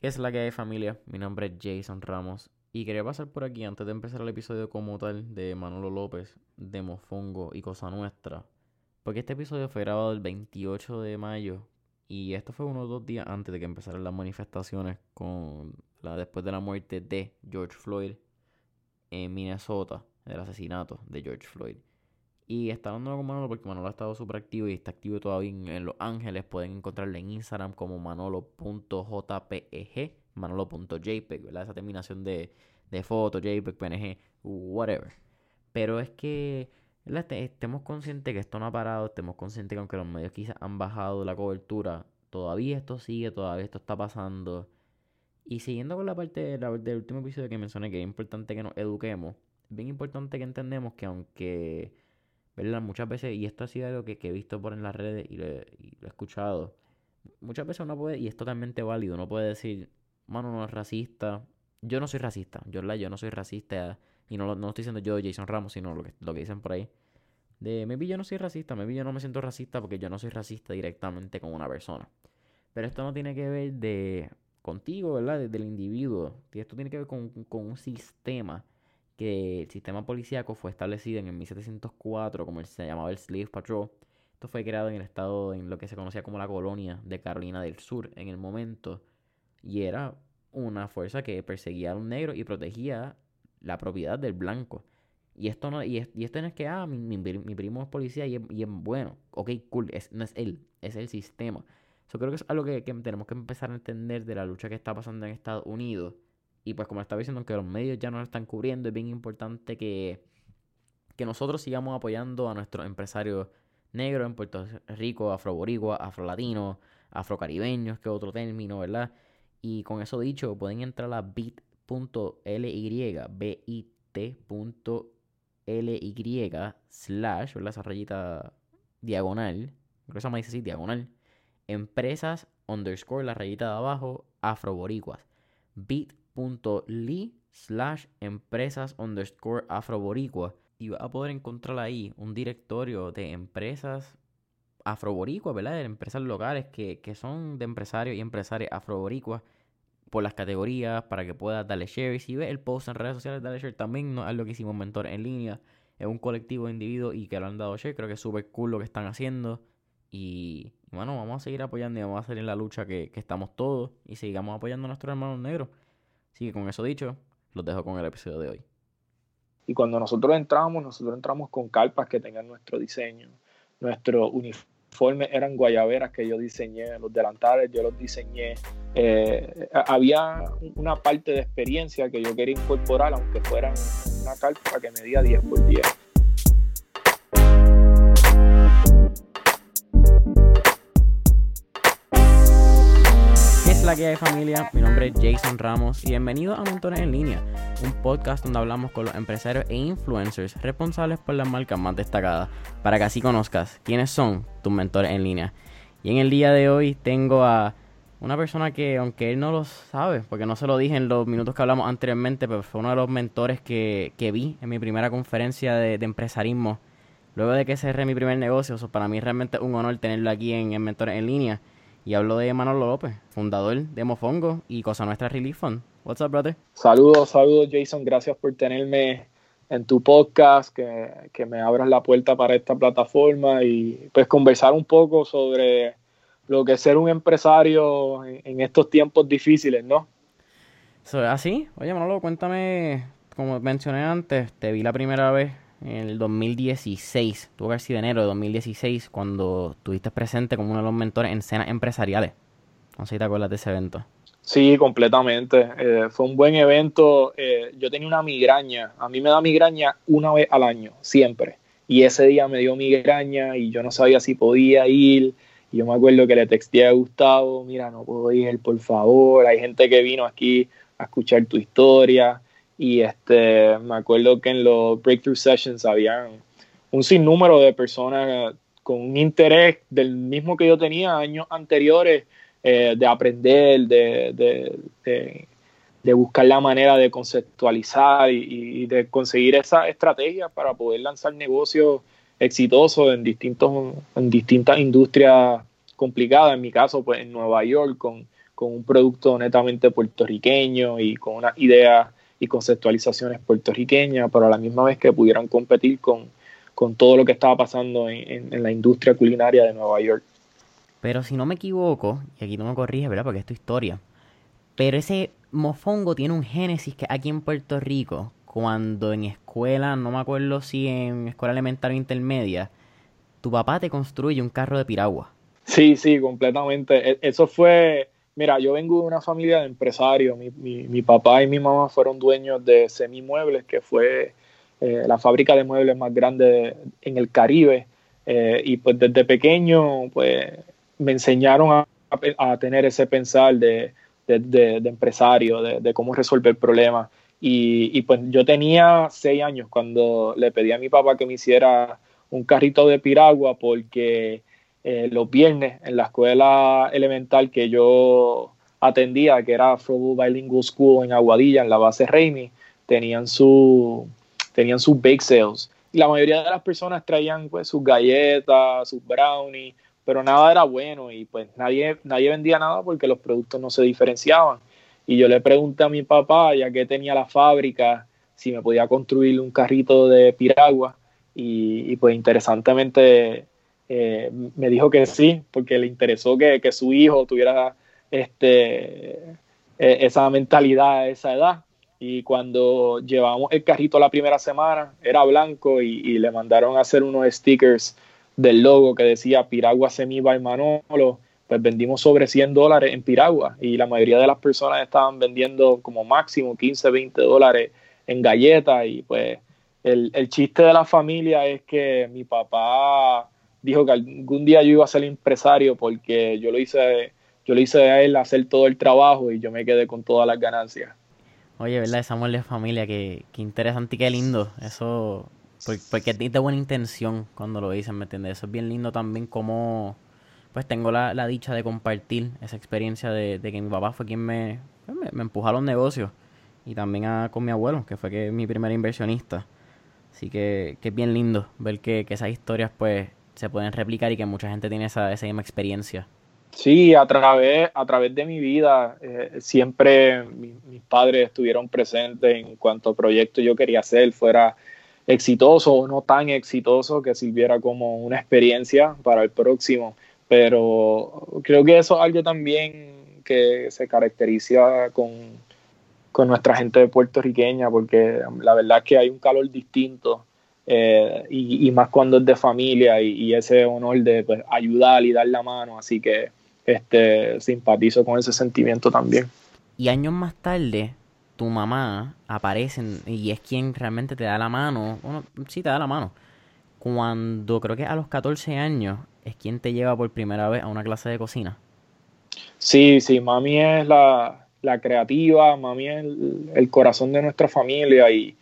¿Qué es la que hay familia? Mi nombre es Jason Ramos y quería pasar por aquí antes de empezar el episodio como tal de Manolo López, de Mofongo y Cosa Nuestra. Porque este episodio fue grabado el 28 de mayo y esto fue unos dos días antes de que empezaran las manifestaciones con la, después de la muerte de George Floyd en Minnesota, el asesinato de George Floyd. Y está hablando con Manolo porque Manolo ha estado súper activo y está activo todavía en, Los Ángeles. Pueden encontrarle en Instagram como manolo.jpeg, manolo.jpeg, ¿verdad? Esa terminación de, de foto, JPEG, PNG, whatever. Pero es que estemos conscientes que esto no ha parado, estemos conscientes que aunque los medios quizás han bajado la cobertura, todavía esto sigue, todavía esto está pasando. Y siguiendo con la parte del último episodio que mencioné, que es importante que nos eduquemos, es bien importante que entendemos que aunque Muchas veces, y esto ha sido algo que, he visto por en las redes y lo, he escuchado, muchas veces uno puede, y es totalmente válido, uno puede decir, mano, no es racista. Yo no soy racista, yo, yo no soy racista, y no, no estoy diciendo yo, Jason Ramos, sino lo que, lo que dicen por ahí. De, maybe yo no soy racista, maybe yo no me siento racista porque yo no soy racista directamente con una persona. Pero esto no tiene que ver de contigo, ¿verdad? del individuo. Esto tiene que ver con, con un sistema que el sistema policíaco fue establecido en el 1704, como se llamaba el Slave Patrol. Esto fue creado en el estado, en lo que se conocía como la colonia de Carolina del Sur en el momento. Y era una fuerza que perseguía a un negro y protegía la propiedad del blanco. Y esto no, y, esto no es que, ah, mi, primo es policía y es, bueno. Ok, cool, no es él, es el sistema. Yo creo que es algo que tenemos que empezar a entender de la lucha que está pasando en Estados Unidos y pues como estaba diciendo, aunque los medios ya no lo están cubriendo, es bien importante que, que nosotros sigamos apoyando a nuestros empresarios negros en Puerto Rico, afroboricua, afrolatinos, afrocaribeños, que otro término, ¿verdad? Y con eso dicho, pueden entrar a bit.ly, bit.ly slash, ¿verdad? Esa rayita diagonal, creo que se llama dice así, diagonal, empresas underscore, la rayita de abajo, afroboricuas. Bit .ly slash empresas underscore afroboricua y vas a poder encontrar ahí un directorio de empresas afroboricuas, ¿verdad? De empresas locales que, son de empresarios y empresarias afroboricuas por las categorías para que puedas darle share. Y si ves el post en redes sociales, dale share también. No es lo que hicimos Mentor en línea. Es un colectivo de individuos y que lo han dado share. Creo que es súper cool lo que están haciendo. Y, bueno, vamos a seguir apoyando y vamos a salir en la lucha que, que estamos todos. Y sigamos apoyando a nuestros hermanos negros. Así que con eso dicho, los dejo con el episodio de hoy. Y cuando nosotros entramos, nosotros entramos con carpas que tengan nuestro diseño. Nuestro uniforme eran guayaberas que yo diseñé, los delantales yo los diseñé. Eh, había una parte de experiencia que yo quería incorporar, aunque fuera una carpa que medía 10 por 10. La que hay familia? Mi nombre es Jason Ramos y bienvenido a Mentores en Línea, un podcast donde hablamos con los empresarios e influencers responsables por las marcas más destacadas, para que así conozcas quiénes son tus mentores en línea. Y en el día de hoy tengo a una persona que, aunque él no lo sabe, porque no se lo dije en los minutos que hablamos anteriormente, pero fue uno de los mentores que, vi en mi primera conferencia de, empresarismo, luego de que cerré mi primer negocio. para mí realmente es un honor tenerlo aquí en, en Mentores en Línea. Y hablo de Manolo López, fundador de Mofongo y Cosa Nuestra Relief Fund. What's up, brother? Saludos, saludos, Jason. Gracias por tenerme en tu podcast, que, me abras la puerta para esta plataforma y pues conversar un poco sobre lo que es ser un empresario en, estos tiempos difíciles, ¿no? Eso es así. Oye, Manolo, cuéntame, como mencioné antes, te vi la primera vez en el 2016, tuvo que haber sido enero de 2016, cuando estuviste presente como uno de los mentores en escenas empresariales. No sé si te acuerdas de ese evento. Sí, completamente. Eh, fue un buen evento. Eh, yo tenía una migraña. A mí me da migraña una vez al año, siempre. Y ese día me dio migraña y yo no sabía si podía ir. Y yo me acuerdo que le texté a Gustavo, mira, no puedo ir, por favor. Hay gente que vino aquí a escuchar tu historia. Y este, me acuerdo que en los breakthrough sessions había un sinnúmero de personas con un interés del mismo que yo tenía años anteriores eh, de aprender, de, de, buscar la manera de conceptualizar y, de conseguir esa estrategia para poder lanzar negocios exitosos en, distintos, en distintas industrias complicadas. En mi caso, pues en Nueva York, con, con un producto netamente puertorriqueño y con una idea y conceptualizaciones puertorriqueñas, pero a la misma vez que pudieran competir con, con todo lo que estaba pasando en, en, la industria culinaria de Nueva York. Pero si no me equivoco, y aquí no me corriges, ¿verdad? Porque es tu historia, pero ese mofongo tiene un génesis que aquí en Puerto Rico, cuando en escuela, no me acuerdo si en escuela elemental o intermedia, tu papá te construye un carro de piragua. Sí, sí, completamente. E, eso fue, Mira, yo vengo de una familia de empresarios. Mi, mi, papá y mi mamá fueron dueños de Semimuebles, que fue eh, la fábrica de muebles más grande en el Caribe. Eh, y pues desde pequeño, pues me enseñaron a, a tener ese pensar de, de, de, empresario, de, cómo resolver problemas. Y, y, pues yo tenía seis años cuando le pedí a mi papá que me hiciera un carrito de piragua porque eh, los viernes en la escuela elemental que yo atendía, que era Frobo Bilingual School en Aguadilla, en la base Raimi, tenían su tenían sus bake sales. Y la mayoría de las personas traían pues sus galletas, sus brownies, pero nada era bueno y pues nadie, nadie vendía nada porque los productos no se diferenciaban. Y yo le pregunté a mi papá, ya que tenía la fábrica, si me podía construir un carrito de piragua. Y, y pues interesantemente eh, me dijo que sí, porque le interesó que, su hijo tuviera este, e, esa mentalidad a esa edad. Y cuando llevamos el carrito la primera semana, era blanco y, le mandaron a hacer unos stickers del logo que decía Piragua Semiba y Manolo. Pues vendimos sobre 100 dólares en Piragua y la mayoría de las personas estaban vendiendo como máximo 15, 20 dólares en galletas. Y pues el, el chiste de la familia es que mi papá dijo que algún día yo iba a ser empresario porque yo lo hice, yo lo hice a él hacer todo el trabajo y yo me quedé con todas las ganancias. Oye, ¿verdad? Esa amor de familia, qué, qué interesante y qué lindo. Eso, porque, tienes buena intención cuando lo dicen, ¿me entiendes? Eso es bien lindo también como, pues tengo la, la dicha de compartir esa experiencia de, de, que mi papá fue quien me, pues, me, me empujó a los negocios. Y también a, con mi abuelo, que fue que mi primer inversionista. Así que, que es bien lindo ver que, que esas historias, pues, se pueden replicar y que mucha gente tiene esa, misma experiencia. Sí, a través, a través de mi vida eh, siempre mis padres estuvieron presentes en cuanto proyecto yo quería hacer, fuera exitoso o no tan exitoso, que sirviera como una experiencia para el próximo. Pero creo que eso es algo también que se caracteriza con, con nuestra gente puertorriqueña, porque la verdad es que hay un calor distinto eh, y, más cuando es de familia y, ese honor de pues, ayudar y dar la mano, así que este, simpatizo con ese sentimiento también. Y años más tarde, tu mamá aparece y es quien realmente te da la mano, bueno, sí te da la mano, cuando creo que a los 14 años es quien te lleva por primera vez a una clase de cocina. Sí, sí, mami es la, la creativa, mami es el corazón de nuestra familia y,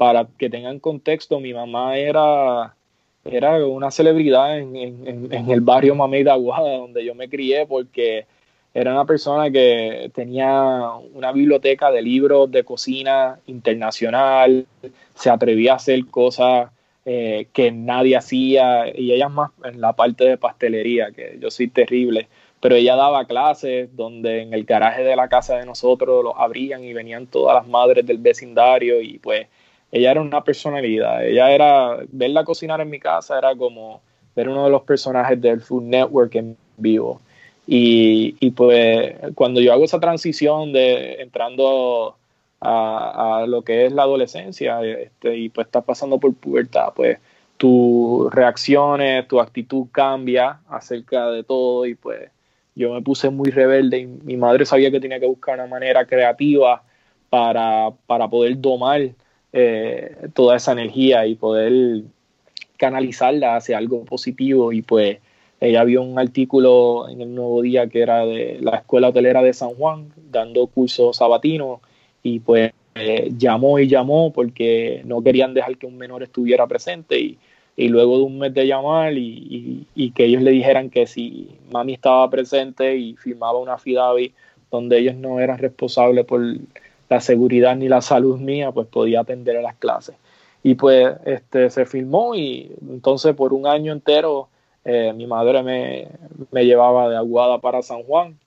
para que tengan contexto, mi mamá era, era una celebridad en, el barrio Mamey de donde yo me crié, porque era una persona que tenía una biblioteca de libros de cocina internacional, se atrevía a hacer cosas eh, que nadie hacía, y ella más en la parte de pastelería, que yo soy terrible, pero ella daba clases donde en el garaje de la casa de nosotros los abrían y venían todas las madres del vecindario y pues ella era una personalidad. Ella era, verla cocinar en mi casa era como ver uno de los personajes del Food Network en vivo. Y, y pues cuando yo hago esa transición de entrando a, a lo que es la adolescencia este, y pues estás pasando por pubertad, pues tus reacciones, tu actitud cambia acerca de todo y pues yo me puse muy rebelde y mi madre sabía que tenía que buscar una manera creativa para, para poder domar eh, toda esa energía y poder canalizarla hacia algo positivo. Y pues ella vio un artículo en el Nuevo Día que era de la Escuela Hotelera de San Juan dando cursos sabatinos y pues eh, llamó y llamó porque no querían dejar que un menor estuviera presente. Y, y luego de un mes de llamar y, y, que ellos le dijeran que si mami estaba presente y firmaba una FIDAVI donde ellos no eran responsables por la seguridad ni la salud mía, pues podía atender a las clases. Y pues este, se filmó y entonces por un año entero eh, mi madre me, me, llevaba de Aguada para San Juan.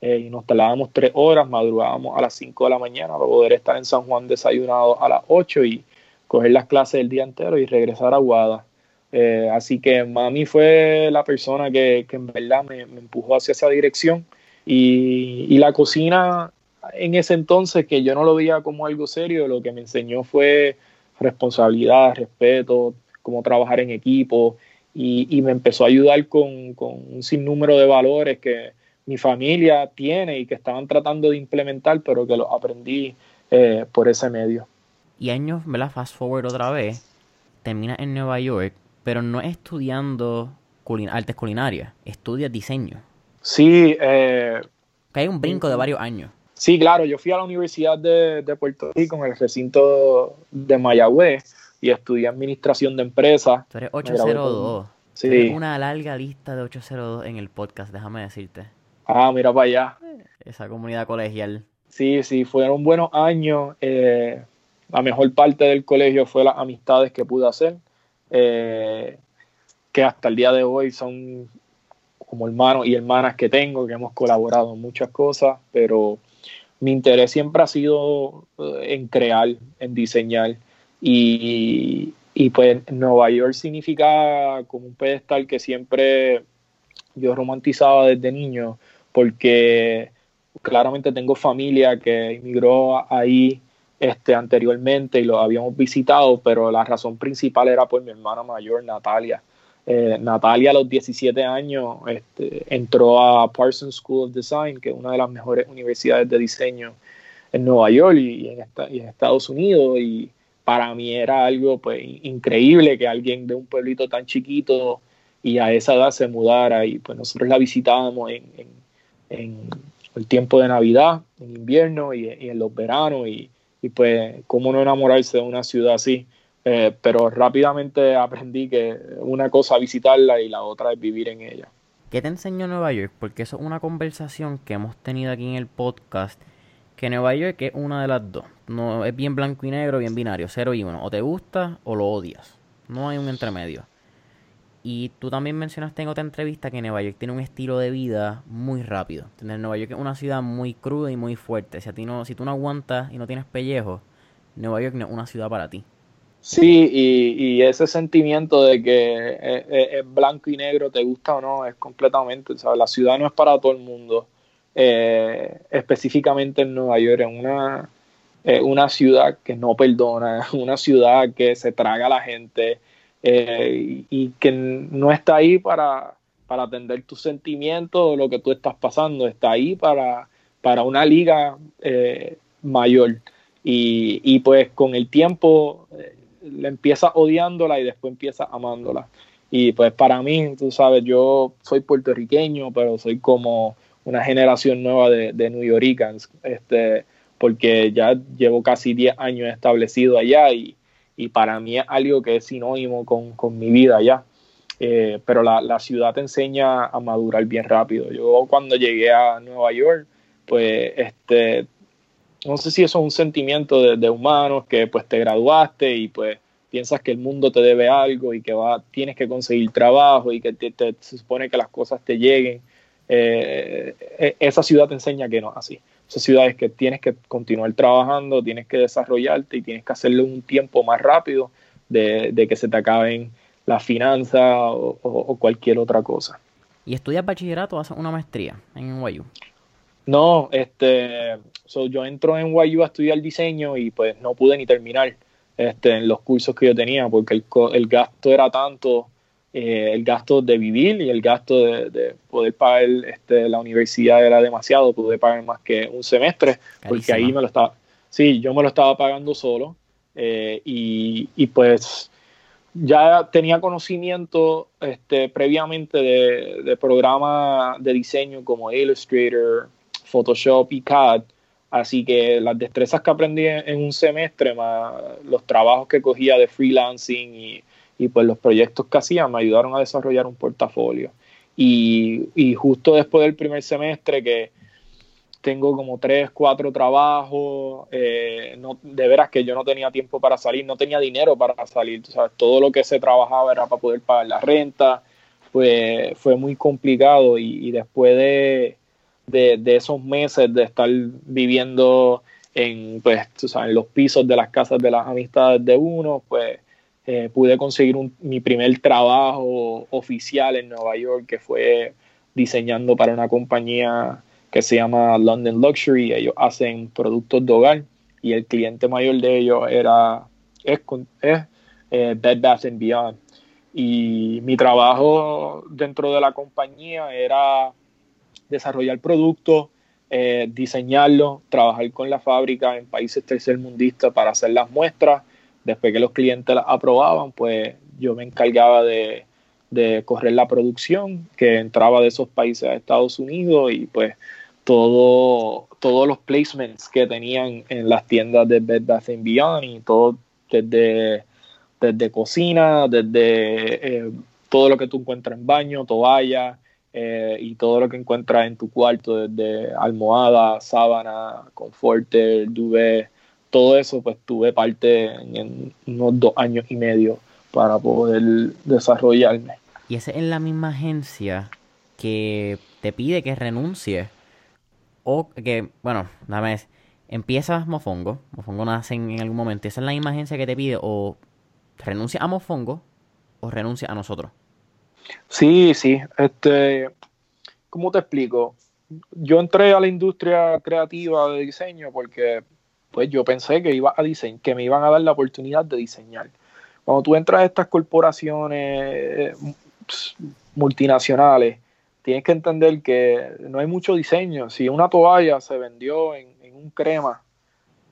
eh, y nos tardábamos tres horas, madrugábamos a las 5 de la mañana para poder estar en San Juan desayunado a las 8 y coger las clases del día entero y regresar a Guada. Eh, así que mami fue la persona que, en verdad me, empujó hacia esa dirección y, y, la cocina en ese entonces que yo no lo veía como algo serio, lo que me enseñó fue responsabilidad, respeto, cómo trabajar en equipo y, me empezó a ayudar con, un sinnúmero de valores que mi familia tiene y que estaban tratando de implementar, pero que los aprendí eh, por ese medio. Y años, ¿verdad? Fast forward otra vez, termina en Nueva York, pero no estudiando artes culinarias, estudia diseño. Sí. Eh, que hay un brinco de varios años. Sí, claro, yo fui a la Universidad de, de Puerto Rico en el recinto de Mayagüez y estudié administración de empresas. Tú eres 802. Sí. una larga lista de 802 en el podcast, déjame decirte. Ah, mira para allá. Esa comunidad colegial. Sí, sí, fueron buenos años. Eh, la mejor parte del colegio fue las amistades que pude hacer, eh, que hasta el día de hoy son como hermanos y hermanas que tengo, que hemos colaborado en muchas cosas, pero mi interés siempre ha sido eh, en crear, en diseñar. Y, pues Nueva York significa como un pedestal que siempre yo romantizaba desde niño, porque claramente tengo familia que emigró ahí este, anteriormente y lo habíamos visitado, pero la razón principal era por mi hermana mayor, Natalia. Eh, Natalia a los 17 años este, entró a Parsons School of Design, que es una de las mejores universidades de diseño en Nueva York y, en, Estados Unidos. Y para mí era algo pues, increíble que alguien de un pueblito tan chiquito y a esa edad se mudara. Y pues nosotros la visitábamos en, el tiempo de Navidad, en invierno y, en los veranos. Y, y pues, cómo no enamorarse de una ciudad así. Eh, pero rápidamente aprendí que una cosa es visitarla y la otra es vivir en ella. ¿Qué te enseñó Nueva York? Porque eso es una conversación que hemos tenido aquí en el podcast, que Nueva York es una de las dos. No es bien blanco y negro, bien binario, cero y uno. O te gusta o lo odias. No hay un entremedio. Y tú también mencionaste en otra entrevista que Nueva York tiene un estilo de vida muy rápido. Nueva York es una ciudad muy cruda y muy fuerte. Si, a ti no, si tú no aguantas y no tienes pellejo, Nueva York no es una ciudad para ti. Sí, y, ese sentimiento de que es, blanco y negro, te gusta o no, es completamente, ¿sabes? La ciudad no es para todo el mundo, eh, específicamente en Nueva York, es una, una ciudad que no perdona, una ciudad que se traga a la gente eh, y, que no está ahí para, para atender tus sentimientos o lo que tú estás pasando, está ahí para, para una liga eh, mayor. Y, y, pues con el tiempo le empieza odiándola y después empieza amándola. Y pues para mí, tú sabes, yo soy puertorriqueño, pero soy como una generación nueva de, de New Yorkers, este, porque ya llevo casi 10 años establecido allá y, y, para mí es algo que es sinónimo con, con mi vida allá. Eh, pero la, la, ciudad te enseña a madurar bien rápido. Yo cuando llegué a Nueva York, pues este, no sé si eso es un sentimiento de, humanos que pues te graduaste y pues piensas que el mundo te debe algo y que va, tienes que conseguir trabajo y que te, se supone que las cosas te lleguen. Eh, e, esa ciudad te enseña que no es así. Esa ciudad es que tienes que continuar trabajando, tienes que desarrollarte y tienes que hacerlo un tiempo más rápido de, que se te acaben las finanzas o, cualquier otra cosa. ¿Y estudias bachillerato o haces una maestría en NYU? No, este, yo entro en NYU a estudiar diseño y pues no pude ni terminar este, en los cursos que yo tenía porque el, el gasto era tanto, eh, el gasto de vivir y el gasto de, poder pagar este, la universidad era demasiado, pude pagar más que un semestre porque ahí me lo estaba, sí, yo me lo estaba pagando solo eh, y, y pues ya tenía conocimiento este, previamente de, de, programas de diseño como Illustrator, Photoshop y CAD, Así que las destrezas que aprendí en un semestre, más los trabajos que cogía de freelancing y, y pues los proyectos que hacía, me ayudaron a desarrollar un portafolio. Y, y, justo después del primer semestre que tengo como tres, cuatro trabajos, eh, no, de veras que yo no tenía tiempo para salir, no tenía dinero para salir, todo lo que se trabajaba era para poder pagar la renta, pues fue muy complicado y después de de, esos meses de estar viviendo en, pues, en los pisos de las casas de las amistades de uno, pues eh, pude conseguir mi primer trabajo oficial en Nueva York, que fue diseñando para una compañía que se llama London Luxury. Ellos hacen productos de hogar y el cliente mayor de ellos era es, eh, Bed Bath Beyond. Y mi trabajo dentro de la compañía era desarrollar productos, eh, diseñarlos, trabajar con la fábrica en países tercermundistas para hacer las muestras. Después que los clientes las aprobaban, pues yo me encargaba de, de correr la producción que entraba de esos países a Estados Unidos y pues todo, todos los placements que tenían en las tiendas de Bed Bath Beyond y todo desde, desde cocina, desde eh, todo lo que tú encuentras en baño, toalla eh, y todo lo que encuentras en tu cuarto, desde almohada, sábana, conforter, duvet, todo eso pues tuve parte en, unos dos años y medio para poder desarrollarme. Y esa es la misma agencia que te pide que renuncies o que, bueno, nada más, empiezas Mofongo, Mofongo nace en, algún momento, esa es la misma agencia que te pide o renuncia a Mofongo o renuncia a nosotros. Sí, sí, este, ¿cómo te explico? Yo entré a la industria creativa de diseño porque pues yo pensé que iba a diseñar, que me iban a dar la oportunidad de diseñar. Cuando tú entras a estas corporaciones multinacionales, tienes que entender que no hay mucho diseño. Si una toalla se vendió en, un crema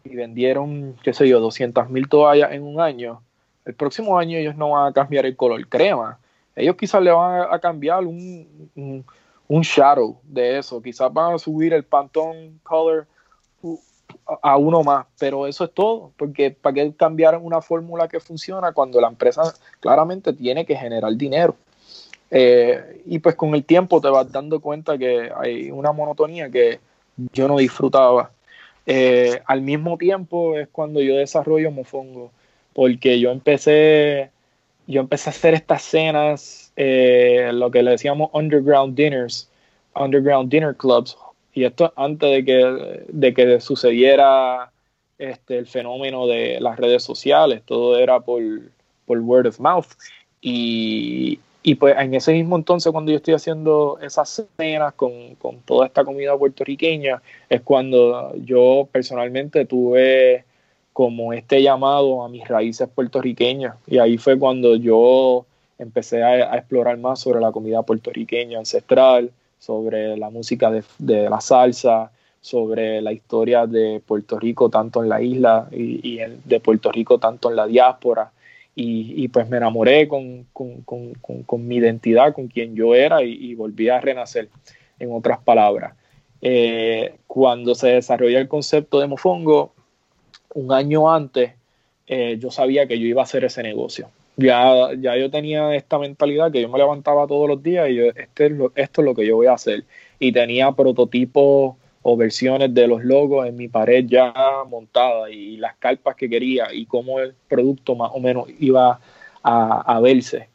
y vendieron, qué sé yo, 200 mil toallas en un año, el próximo año ellos no van a cambiar el color crema. Ellos quizás le van a, cambiar un, un, shadow de eso. Quizás van a subir el Pantone Color a uno más, pero eso es todo, porque ¿para qué cambiar una fórmula que funciona cuando la empresa claramente tiene que generar dinero? Eh, y pues con el tiempo te vas dando cuenta que hay una monotonía que yo no disfrutaba. Eh, al mismo tiempo es cuando yo desarrollo Mofongo, porque yo empecé, yo empecé a hacer estas cenas, eh, lo que le decíamos underground dinners, underground dinner clubs, y esto antes de que, de que sucediera este, el fenómeno de las redes sociales, todo era por, por word of mouth. Y, y pues en ese mismo entonces, cuando yo estoy haciendo esas cenas con, toda esta comida puertorriqueña, es cuando yo personalmente tuve como este llamado a mis raíces puertorriqueñas. Y ahí fue cuando yo empecé a, explorar más sobre la comida puertorriqueña ancestral, sobre la música de, la salsa, sobre la historia de Puerto Rico tanto en la isla y, de Puerto Rico tanto en la diáspora y, pues me enamoré con, mi identidad, con quien yo era y, volví a renacer, en otras palabras. Eh, cuando se desarrolló el concepto de Mofongo, un año antes, eh, yo sabía que yo iba a hacer ese negocio. Ya, ya yo tenía esta mentalidad que yo me levantaba todos los días y yo, este es esto es lo que yo voy a hacer. Y tenía prototipos o versiones de los logos en mi pared ya montada y las carpas que quería y cómo el producto más o menos iba a, verse.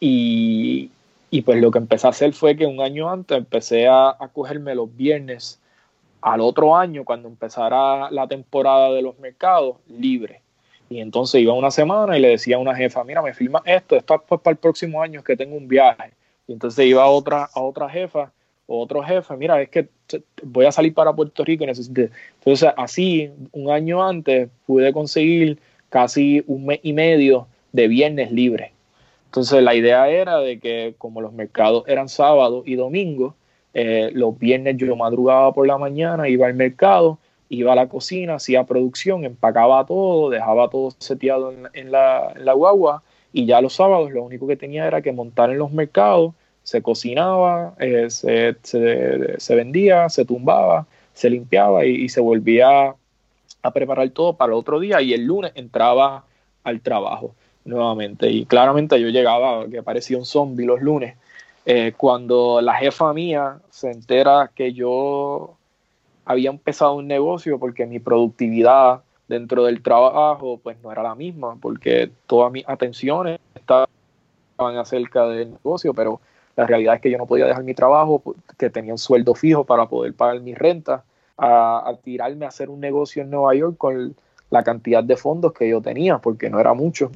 Y, pues lo que empecé a hacer fue que un año antes empecé a, a cogerme los viernes al otro año, cuando empezara la temporada de los mercados, libre. Y entonces iba una semana y le decía a una jefa, mira, me filma esto, esto es para el próximo año que tengo un viaje. Y entonces iba a otra, a otra jefa otro jefe, mira, es que voy a salir para Puerto Rico y necesito. Entonces, así, un año antes, pude conseguir casi un mes y medio de viernes libre. Entonces, la idea era de que, como los mercados eran sábado y domingo, eh, los viernes yo madrugaba por la mañana, iba al mercado, iba a la cocina, hacía producción, empacaba todo, dejaba todo seteado en, la, en la guagua y ya los sábados lo único que tenía era que montar en los mercados se cocinaba, eh, se, vendía, se tumbaba, se limpiaba y, se volvía a preparar todo para el otro día y el lunes entraba al trabajo nuevamente. Y claramente yo llegaba, que parecía un zombie los lunes. Eh, cuando la jefa mía se entera que yo había empezado un negocio porque mi productividad dentro del trabajo pues no era la misma porque todas mis atenciones estaban acerca del negocio, pero La realidad es que yo no podía dejar mi trabajo, que tenía un sueldo fijo para poder pagar mi renta, a, tirarme a hacer un negocio en Nueva York con la cantidad de fondos que yo tenía, porque no era mucho.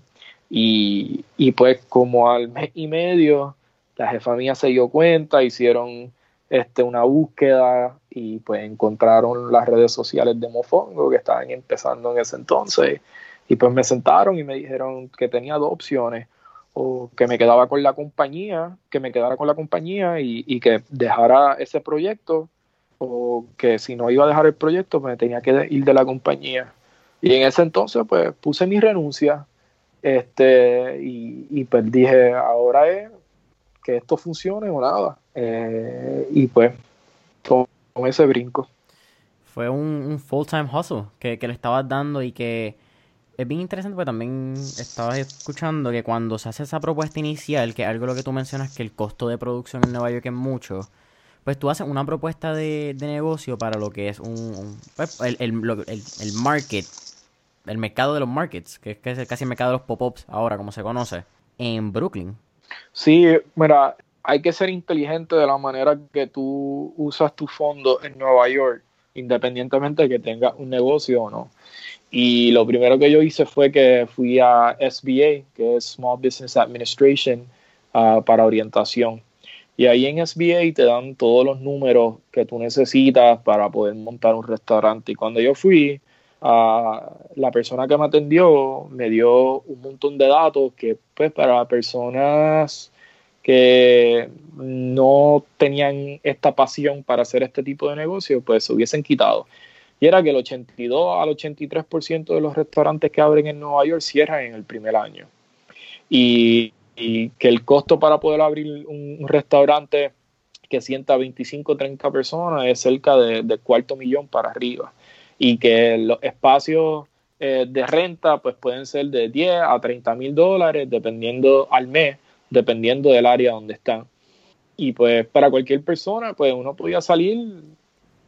Y, y pues como al mes y medio, la jefa mía se dio cuenta, hicieron este, una búsqueda y pues encontraron las redes sociales de Mofongo que estaban empezando en ese entonces. Y pues me sentaron y me dijeron que tenía dos opciones. O que me quedaba con la compañía, que me quedara con la compañía y, que dejara ese proyecto. O que si no iba a dejar el proyecto pues me tenía que ir de la compañía. Y en ese entonces pues puse mi renuncia. Este y, y pues dije ahora es que esto funcione o nada eh, y pues con, ese brinco. Fue un, full-time hustle que, le estabas dando y que es bien interesante porque también estabas escuchando que cuando se hace esa propuesta inicial, que algo lo que tú mencionas que el costo de producción en Nueva York es mucho, pues tú haces una propuesta de, negocio para lo que es un, pues, el, el, market, el mercado de los markets, que es, que es casi el mercado de los pop-ups ahora, como se conoce, en Brooklyn. Sí, mira, hay que ser inteligente de la manera que tú usas tu fondo en Nueva York, independientemente de que tengas un negocio o no. Y lo primero que yo hice fue que fui a SBA, que es Small Business Administration, ah, para orientación. Y ahí en SBA te dan todos los números que tú necesitas para poder montar un restaurante. Y cuando yo fui, uh, la persona que me atendió me dio un montón de datos que pues para personas que no tenían esta pasión para hacer este tipo de negocio, pues se hubiesen quitado. Y era que el 82 al 83% de los restaurantes que abren en Nueva York cierran en el primer año. Y, que el costo para poder abrir un, restaurante que sienta 25 o 30 personas es cerca de, cuarto millón para arriba. Y que los espacios eh, de renta pues pueden ser de 10 a 30 mil dólares dependiendo al mes dependiendo del área donde están. Y pues para cualquier persona, pues uno podía salir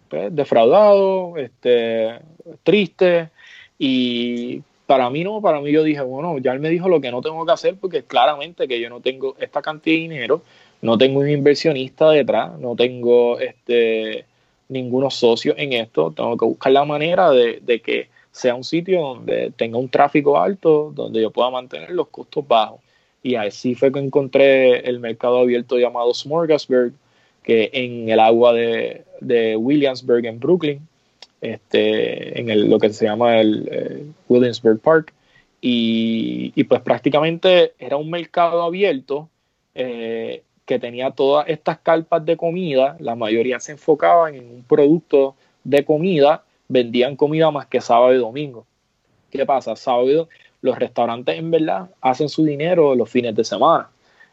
pues, defraudado, este, triste. Y para mí no, para mí yo dije, bueno, ya él me dijo lo que no tengo que hacer porque claramente que yo no tengo esta cantidad de dinero, no tengo un inversionista detrás, no tengo este ningunos socios en esto, tengo que buscar la manera de, de que sea un sitio donde tenga un tráfico alto, donde yo pueda mantener los costos bajos. Y así fue que encontré el mercado abierto llamado Smorgasburg, que en el agua de, Williamsburg, en Brooklyn, este, en el, lo que se llama el Williamsburg Park. Y, pues prácticamente era un mercado abierto eh, que tenía todas estas carpas de comida, la mayoría se enfocaban en un producto de comida, vendían comida más que sábado y domingo. ¿Qué pasa? Sábado, los restaurantes en verdad hacen su dinero los fines de semana.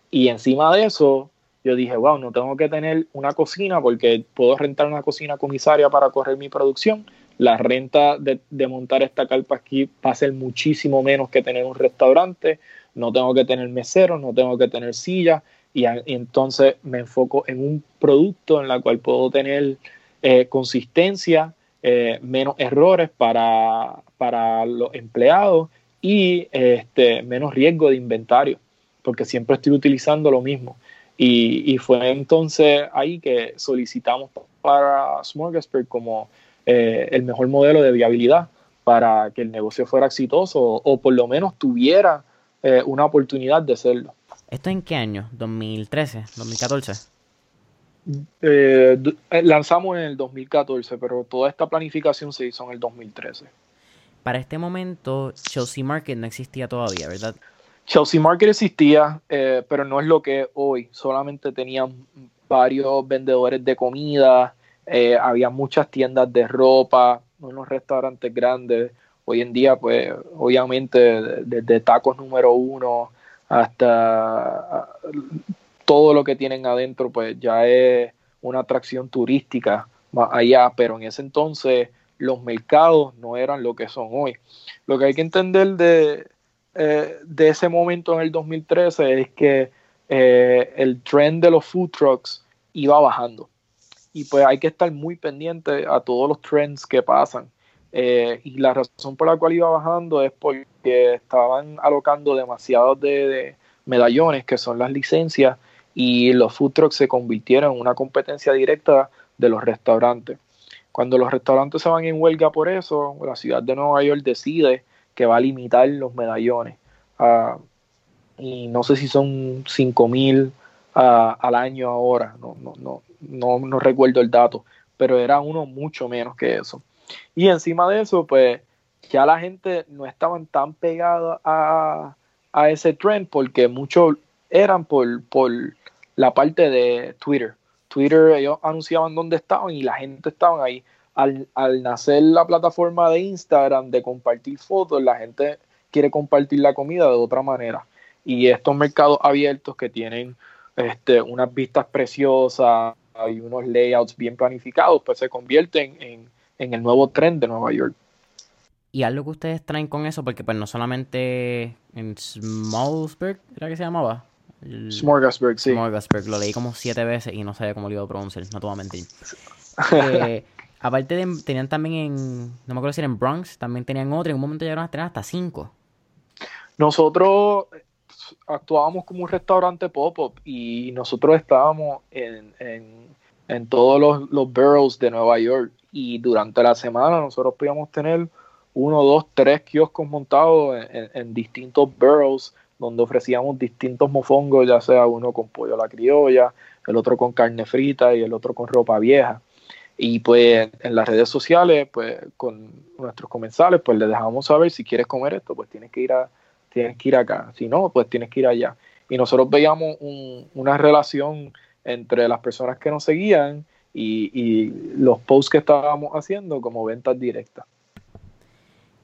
Y encima de eso, yo dije, wow, no tengo que tener una cocina porque puedo rentar una cocina comisaria para correr mi producción. La renta de, montar esta carpa aquí va a ser muchísimo menos que tener un restaurante. No tengo que tener meseros, no tengo que tener sillas. Y, entonces me enfoco en un producto en el cual puedo tener eh, consistencia, eh, menos errores para, para los empleados y este, menos riesgo de inventario, porque siempre estoy utilizando lo mismo. Y, fue entonces ahí que solicitamos para Smorgasburg como eh, el mejor modelo de viabilidad para que el negocio fuera exitoso o, por lo menos tuviera una oportunidad de serlo. ¿Esto en qué año? ¿2013? ¿2014? Eh, lanzamos en el 2014, pero toda esta planificación se hizo en el 2013. Para este momento, Chelsea Market no existía todavía, ¿verdad? Chelsea Market existía, eh, pero no es lo que es hoy. Solamente tenían varios vendedores de comida, eh, había muchas tiendas de ropa, unos restaurantes grandes. Hoy en día, pues, obviamente, desde tacos número uno hasta todo lo que tienen adentro, pues ya es una atracción turística allá, pero en ese entonces los mercados no eran lo que son hoy. Lo que hay que entender de, eh, de ese momento en el 2013 es que eh, el trend de los food trucks iba bajando. Y pues hay que estar muy pendiente a todos los trends que pasan. Eh, y la razón por la cual iba bajando es porque estaban alocando demasiados de, medallones, que son las licencias, y los food trucks se convirtieron en una competencia directa de los restaurantes. Cuando los restaurantes se van en huelga por eso, la ciudad de Nueva York decide que va a limitar los medallones. Uh, y no sé si son 5 mil uh, al año ahora, no, no, no, no, no recuerdo el dato, pero era uno mucho menos que eso. Y encima de eso, pues ya la gente no estaban tan pegada a, a ese trend porque muchos eran por, por la parte de Twitter. Twitter ellos anunciaban dónde estaban y la gente estaba ahí. Al, al, nacer la plataforma de Instagram de compartir fotos, la gente quiere compartir la comida de otra manera. Y estos mercados abiertos que tienen este, unas vistas preciosas y unos layouts bien planificados, pues se convierten en, en el nuevo tren de Nueva York. Y algo que ustedes traen con eso, porque pues no solamente en Smallsburg, ¿era que se llamaba? Smorgasburg, sí. Smorgasburg, lo leí como siete veces y no sabía cómo lo iba a pronunciar, no te voy a mentir. Eh, aparte de, tenían también en, no me acuerdo si era en Bronx, también tenían otro, en un momento llegaron a tener hasta cinco. Nosotros actuábamos como un restaurante pop-up y nosotros estábamos en, en, en todos los, los boroughs de Nueva York y durante la semana nosotros podíamos tener uno, dos, tres kioscos montados en, distintos boroughs donde ofrecíamos distintos mofongos, ya sea uno con pollo a la criolla, el otro con carne frita y el otro con ropa vieja. Y pues en las redes sociales, pues con nuestros comensales, pues les dejamos saber si quieres comer esto, pues tienes que ir a, tienes que ir acá. Si no, pues tienes que ir allá. Y nosotros veíamos un, una relación entre las personas que nos seguían y, los posts que estábamos haciendo como ventas directas.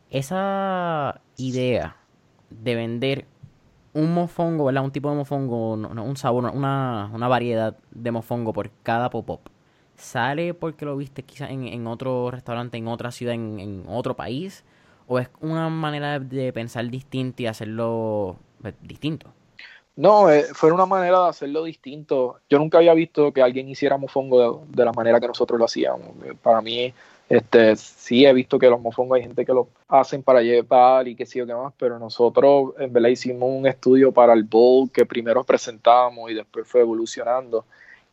Esa idea de vender un mofongo, ¿verdad? Un tipo de mofongo, un sabor, una, una variedad de mofongo por cada pop-up. ¿Sale porque lo viste quizás en, en, otro restaurante, en otra ciudad, en, en, otro país? ¿O es una manera de pensar distinta y hacerlo pues, distinto? No, eh, fue una manera de hacerlo distinto. Yo nunca había visto que alguien hiciera mofongo de, de la manera que nosotros lo hacíamos. Para mí este, sí he visto que los mofongos hay gente que lo hacen para llevar y que sí o qué más, pero nosotros en verdad hicimos un estudio para el bowl que primero presentábamos y después fue evolucionando.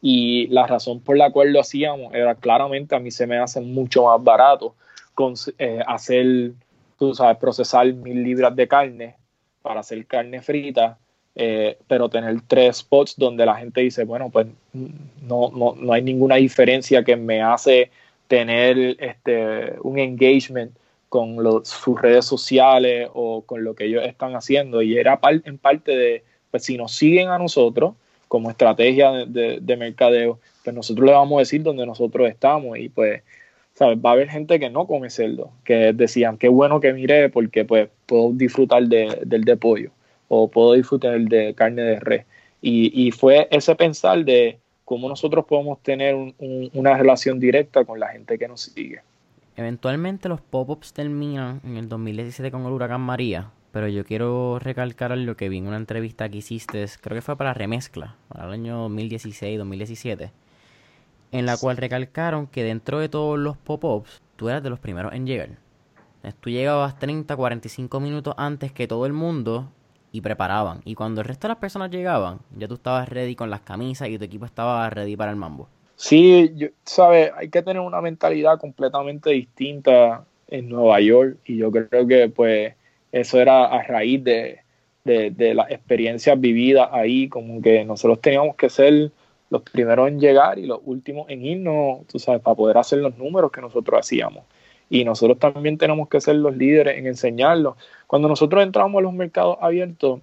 Y la razón por la cual lo hacíamos era claramente a mí se me hace mucho más barato con, eh, hacer, tú sabes, procesar mil libras de carne para hacer carne frita, eh, pero tener tres spots donde la gente dice, bueno, pues no, no, no hay ninguna diferencia que me hace tener este, un engagement con sus redes sociales o con lo que ellos están haciendo. Y era en parte de, pues si nos siguen a nosotros como estrategia de, de, mercadeo, pues nosotros le vamos a decir dónde nosotros estamos y pues, ¿sabes? Va a haber gente que no come cerdo, que decían, qué bueno que mire porque pues puedo disfrutar de, del de pollo o puedo disfrutar de carne de res. Y, y fue ese pensar de, cómo nosotros podemos tener un, un, una relación directa con la gente que nos sigue. Eventualmente los pop-ups terminan en el 2017 con el huracán María, pero yo quiero recalcar lo que vi en una entrevista que hiciste, creo que fue para Remezcla, para el año 2016-2017, en la cual recalcaron que dentro de todos los pop-ups, tú eras de los primeros en llegar. Tú llegabas 30, 45 minutos antes que todo el mundo y preparaban. Y cuando el resto de las personas llegaban, ya tú estabas ready con las camisas y tu equipo estaba ready para el mambo. Sí, yo, sabes, hay que tener una mentalidad completamente distinta en Nueva York y yo creo que pues eso era a raíz de, de, de las experiencias vividas ahí, como que nosotros teníamos que ser los primeros en llegar y los últimos en irnos, tú sabes, para poder hacer los números que nosotros hacíamos y nosotros también tenemos que ser los líderes en enseñarlo. Cuando nosotros entramos a los mercados abiertos,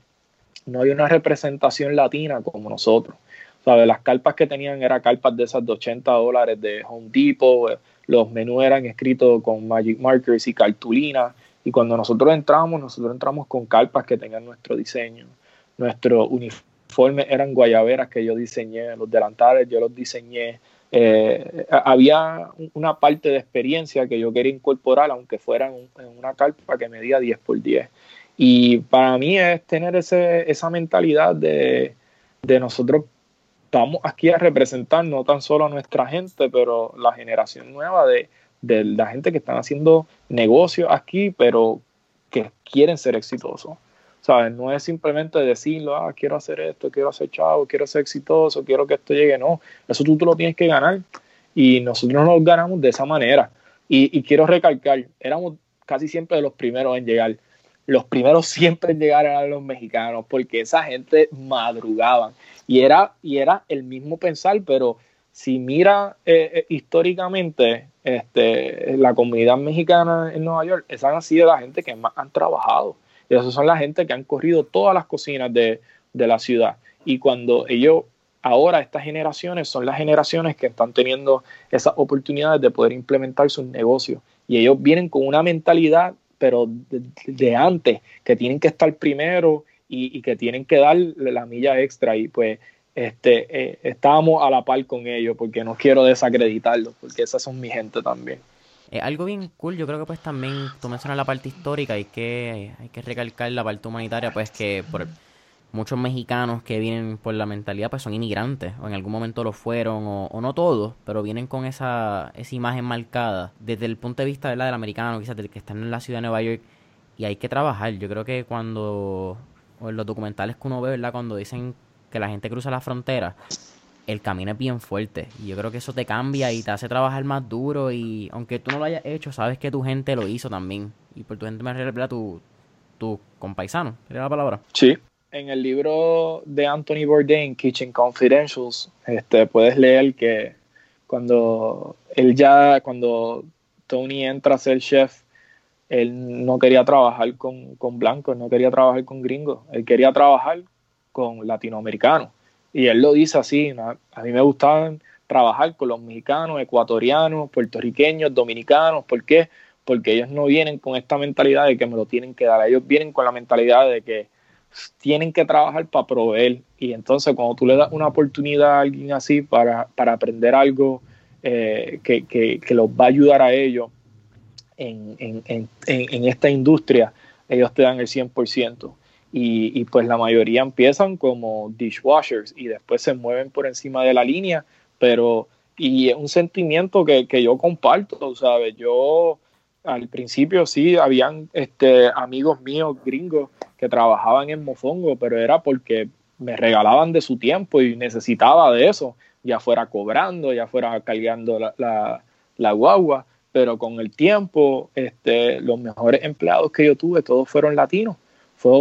no había una representación latina como nosotros. ¿Sabes? Las carpas que tenían eran carpas de esas de 80 dólares de Home Depot, eh, los menús eran escritos con Magic Markers y cartulina. Y cuando nosotros entramos, nosotros entramos con carpas que tenían nuestro diseño. Nuestro uniforme eran guayaberas que yo diseñé, los delantales yo los diseñé, eh, había una parte de experiencia que yo quería incorporar, aunque fuera en, una carpa que medía 10 por 10. Y para mí es tener ese, esa mentalidad de, de nosotros estamos aquí a representar no tan solo a nuestra gente, pero la generación nueva de, de la gente que están haciendo negocios aquí, pero que quieren ser exitosos. ¿Sabes? No es simplemente decirlo, ah, quiero hacer esto, quiero hacer chavo, quiero ser exitoso, quiero que esto llegue, no, eso tú te lo tienes que ganar y nosotros nos ganamos de esa manera. Y, y quiero recalcar, éramos casi siempre los primeros en llegar. Los primeros siempre en llegar eran los mexicanos, porque esa gente madrugaban. Y era, y era el mismo pensar, pero si mira eh, eh, históricamente este, la comunidad mexicana en Nueva York, esa han sido la gente que más han trabajado. Y esas son la gente que han corrido todas las cocinas de, de la ciudad. Y cuando ellos, ahora estas generaciones son las generaciones que están teniendo esas oportunidades de poder implementar sus negocios. Y ellos vienen con una mentalidad, pero de, antes, que tienen que estar primero y, y, que tienen que dar la milla extra. Y pues este, eh, estábamos a la par con ellos, porque no quiero desacreditarlos, porque esas son mi gente también. Eh, algo bien cool, yo creo que pues también tú mencionas la parte histórica y que hay que recalcar la parte humanitaria, pues que por muchos mexicanos que vienen por la mentalidad pues son inmigrantes o en algún momento lo fueron o, no todos, pero vienen con esa, esa imagen marcada desde el punto de vista ¿verdad? del americano, quizás del que están en la ciudad de Nueva York y hay que trabajar. Yo creo que cuando, o en los documentales que uno ve, ¿verdad? Cuando dicen que la gente cruza la frontera, el camino es bien fuerte. Y yo creo que eso te cambia y te hace trabajar más duro. Y aunque tú no lo hayas hecho, sabes que tu gente lo hizo también. Y por tu gente me refiero a tu, tu compaisano. ¿Sería la palabra? Sí. En el libro de Anthony Bourdain, Kitchen Confidentials, este, puedes leer que cuando él ya, cuando Tony entra a ser chef, él no quería trabajar con, con blancos, no quería trabajar con gringos, él quería trabajar con latinoamericanos. Y él lo dice así, a mí me gustaban trabajar con los mexicanos, ecuatorianos, puertorriqueños, dominicanos. ¿Por qué? Porque ellos no vienen con esta mentalidad de que me lo tienen que dar, ellos vienen con la mentalidad de que tienen que trabajar para proveer. Y entonces cuando tú le das una oportunidad a alguien así para, para aprender algo eh, que, que, que, los va a ayudar a ellos en, en, en, en esta industria, ellos te dan el 100% y, pues la mayoría empiezan como dishwashers y después se mueven por encima de la línea, pero y es un sentimiento que, que yo comparto, ¿sabes? Yo al principio sí, habían este, amigos míos gringos que trabajaban en Mofongo, pero era porque me regalaban de su tiempo y necesitaba de eso, ya fuera cobrando, ya fuera cargando la, la, la guagua, pero con el tiempo este, los mejores empleados que yo tuve, todos fueron latinos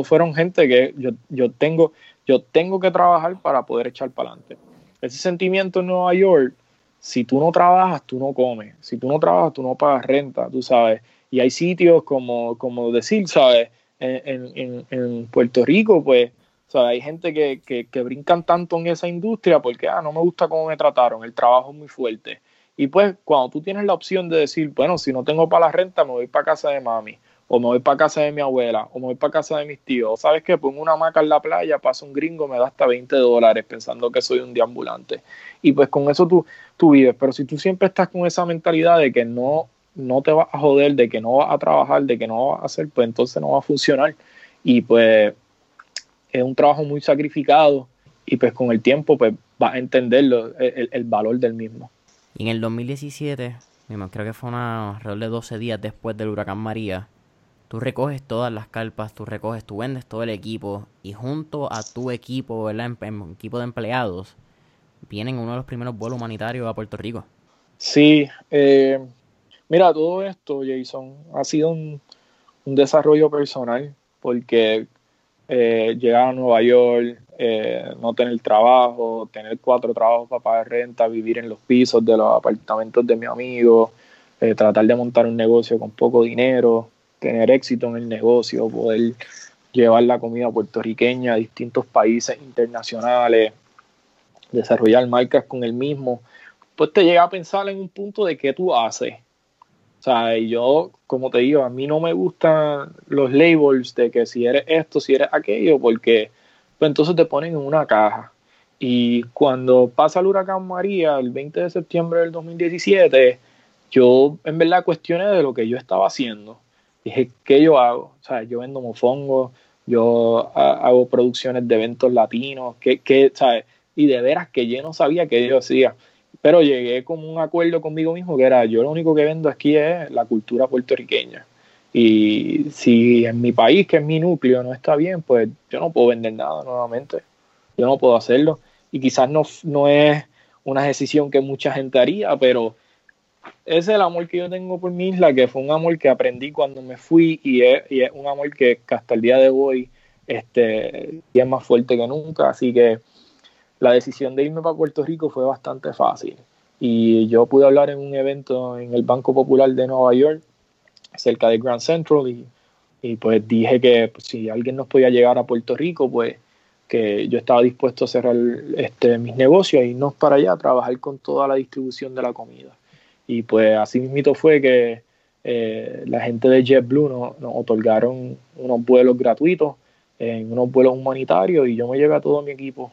fueron gente que yo, yo, tengo, yo tengo que trabajar para poder echar para adelante. Ese sentimiento en Nueva York, si tú no trabajas, tú no comes. Si tú no trabajas, tú no pagas renta, tú sabes. Y hay sitios como, como decir, ¿sabes? En, en, en Puerto Rico, pues, ¿sabes? hay gente que, que, que, brincan tanto en esa industria porque, ah, no me gusta cómo me trataron, el trabajo es muy fuerte. Y pues, cuando tú tienes la opción de decir, bueno, si no tengo para la renta, me voy para casa de mami o me voy para casa de mi abuela, o me voy para casa de mis tíos, ¿sabes qué? Pongo una hamaca en la playa, pasa un gringo, me da hasta 20 dólares pensando que soy un deambulante. Y pues con eso tú, tú vives, pero si tú siempre estás con esa mentalidad de que no, no te vas a joder, de que no vas a trabajar, de que no vas a hacer, pues entonces no va a funcionar. Y pues es un trabajo muy sacrificado y pues con el tiempo pues vas a entender el, el, valor del mismo. Y en el 2017, creo que fue una, alrededor de 12 días después del huracán María, Tú recoges todas las carpas, tú recoges, tú vendes todo el equipo y junto a tu equipo, ¿verdad? En, en, equipo de empleados, vienen uno de los primeros vuelos humanitarios a Puerto Rico. Sí, eh, mira, todo esto, Jason, ha sido un, un desarrollo personal porque eh, llegar a Nueva York, eh, no tener trabajo, tener cuatro trabajos para pagar renta, vivir en los pisos de los apartamentos de mi amigo, eh, tratar de montar un negocio con poco dinero, tener éxito en el negocio, poder llevar la comida puertorriqueña a distintos países internacionales, desarrollar marcas con el mismo, pues te llega a pensar en un punto de qué tú haces. O sea, y yo, como te digo, a mí no me gustan los labels de que si eres esto, si eres aquello, porque pues entonces te ponen en una caja. Y cuando pasa el huracán María, el 20 de septiembre del 2017, yo en verdad cuestioné de lo que yo estaba haciendo dije, ¿qué yo hago? O sea, yo vendo mofongo, yo hago producciones de eventos latinos, ¿qué, qué, ¿sabes? Y de veras que yo no sabía qué yo hacía. Pero llegué con un acuerdo conmigo mismo que era, yo lo único que vendo aquí es la cultura puertorriqueña. Y si en mi país, que es mi núcleo, no está bien, pues yo no puedo vender nada nuevamente. Yo no puedo hacerlo. Y quizás no, no es una decisión que mucha gente haría, pero ese es el amor que yo tengo por mi isla, que fue un amor que aprendí cuando me fui y es, un amor que, hasta el día de hoy este, es más fuerte que nunca. Así que la decisión de irme para Puerto Rico fue bastante fácil. Y yo pude hablar en un evento en el Banco Popular de Nueva York, cerca de Grand Central, y, pues dije que pues, si alguien nos podía llegar a Puerto Rico, pues que yo estaba dispuesto a cerrar este, mis negocios y irnos para allá a trabajar con toda la distribución de la comida. Y pues así mismo fue que eh, la gente de JetBlue nos, nos, otorgaron unos vuelos gratuitos, en unos vuelos humanitarios y yo me llevé a todo mi equipo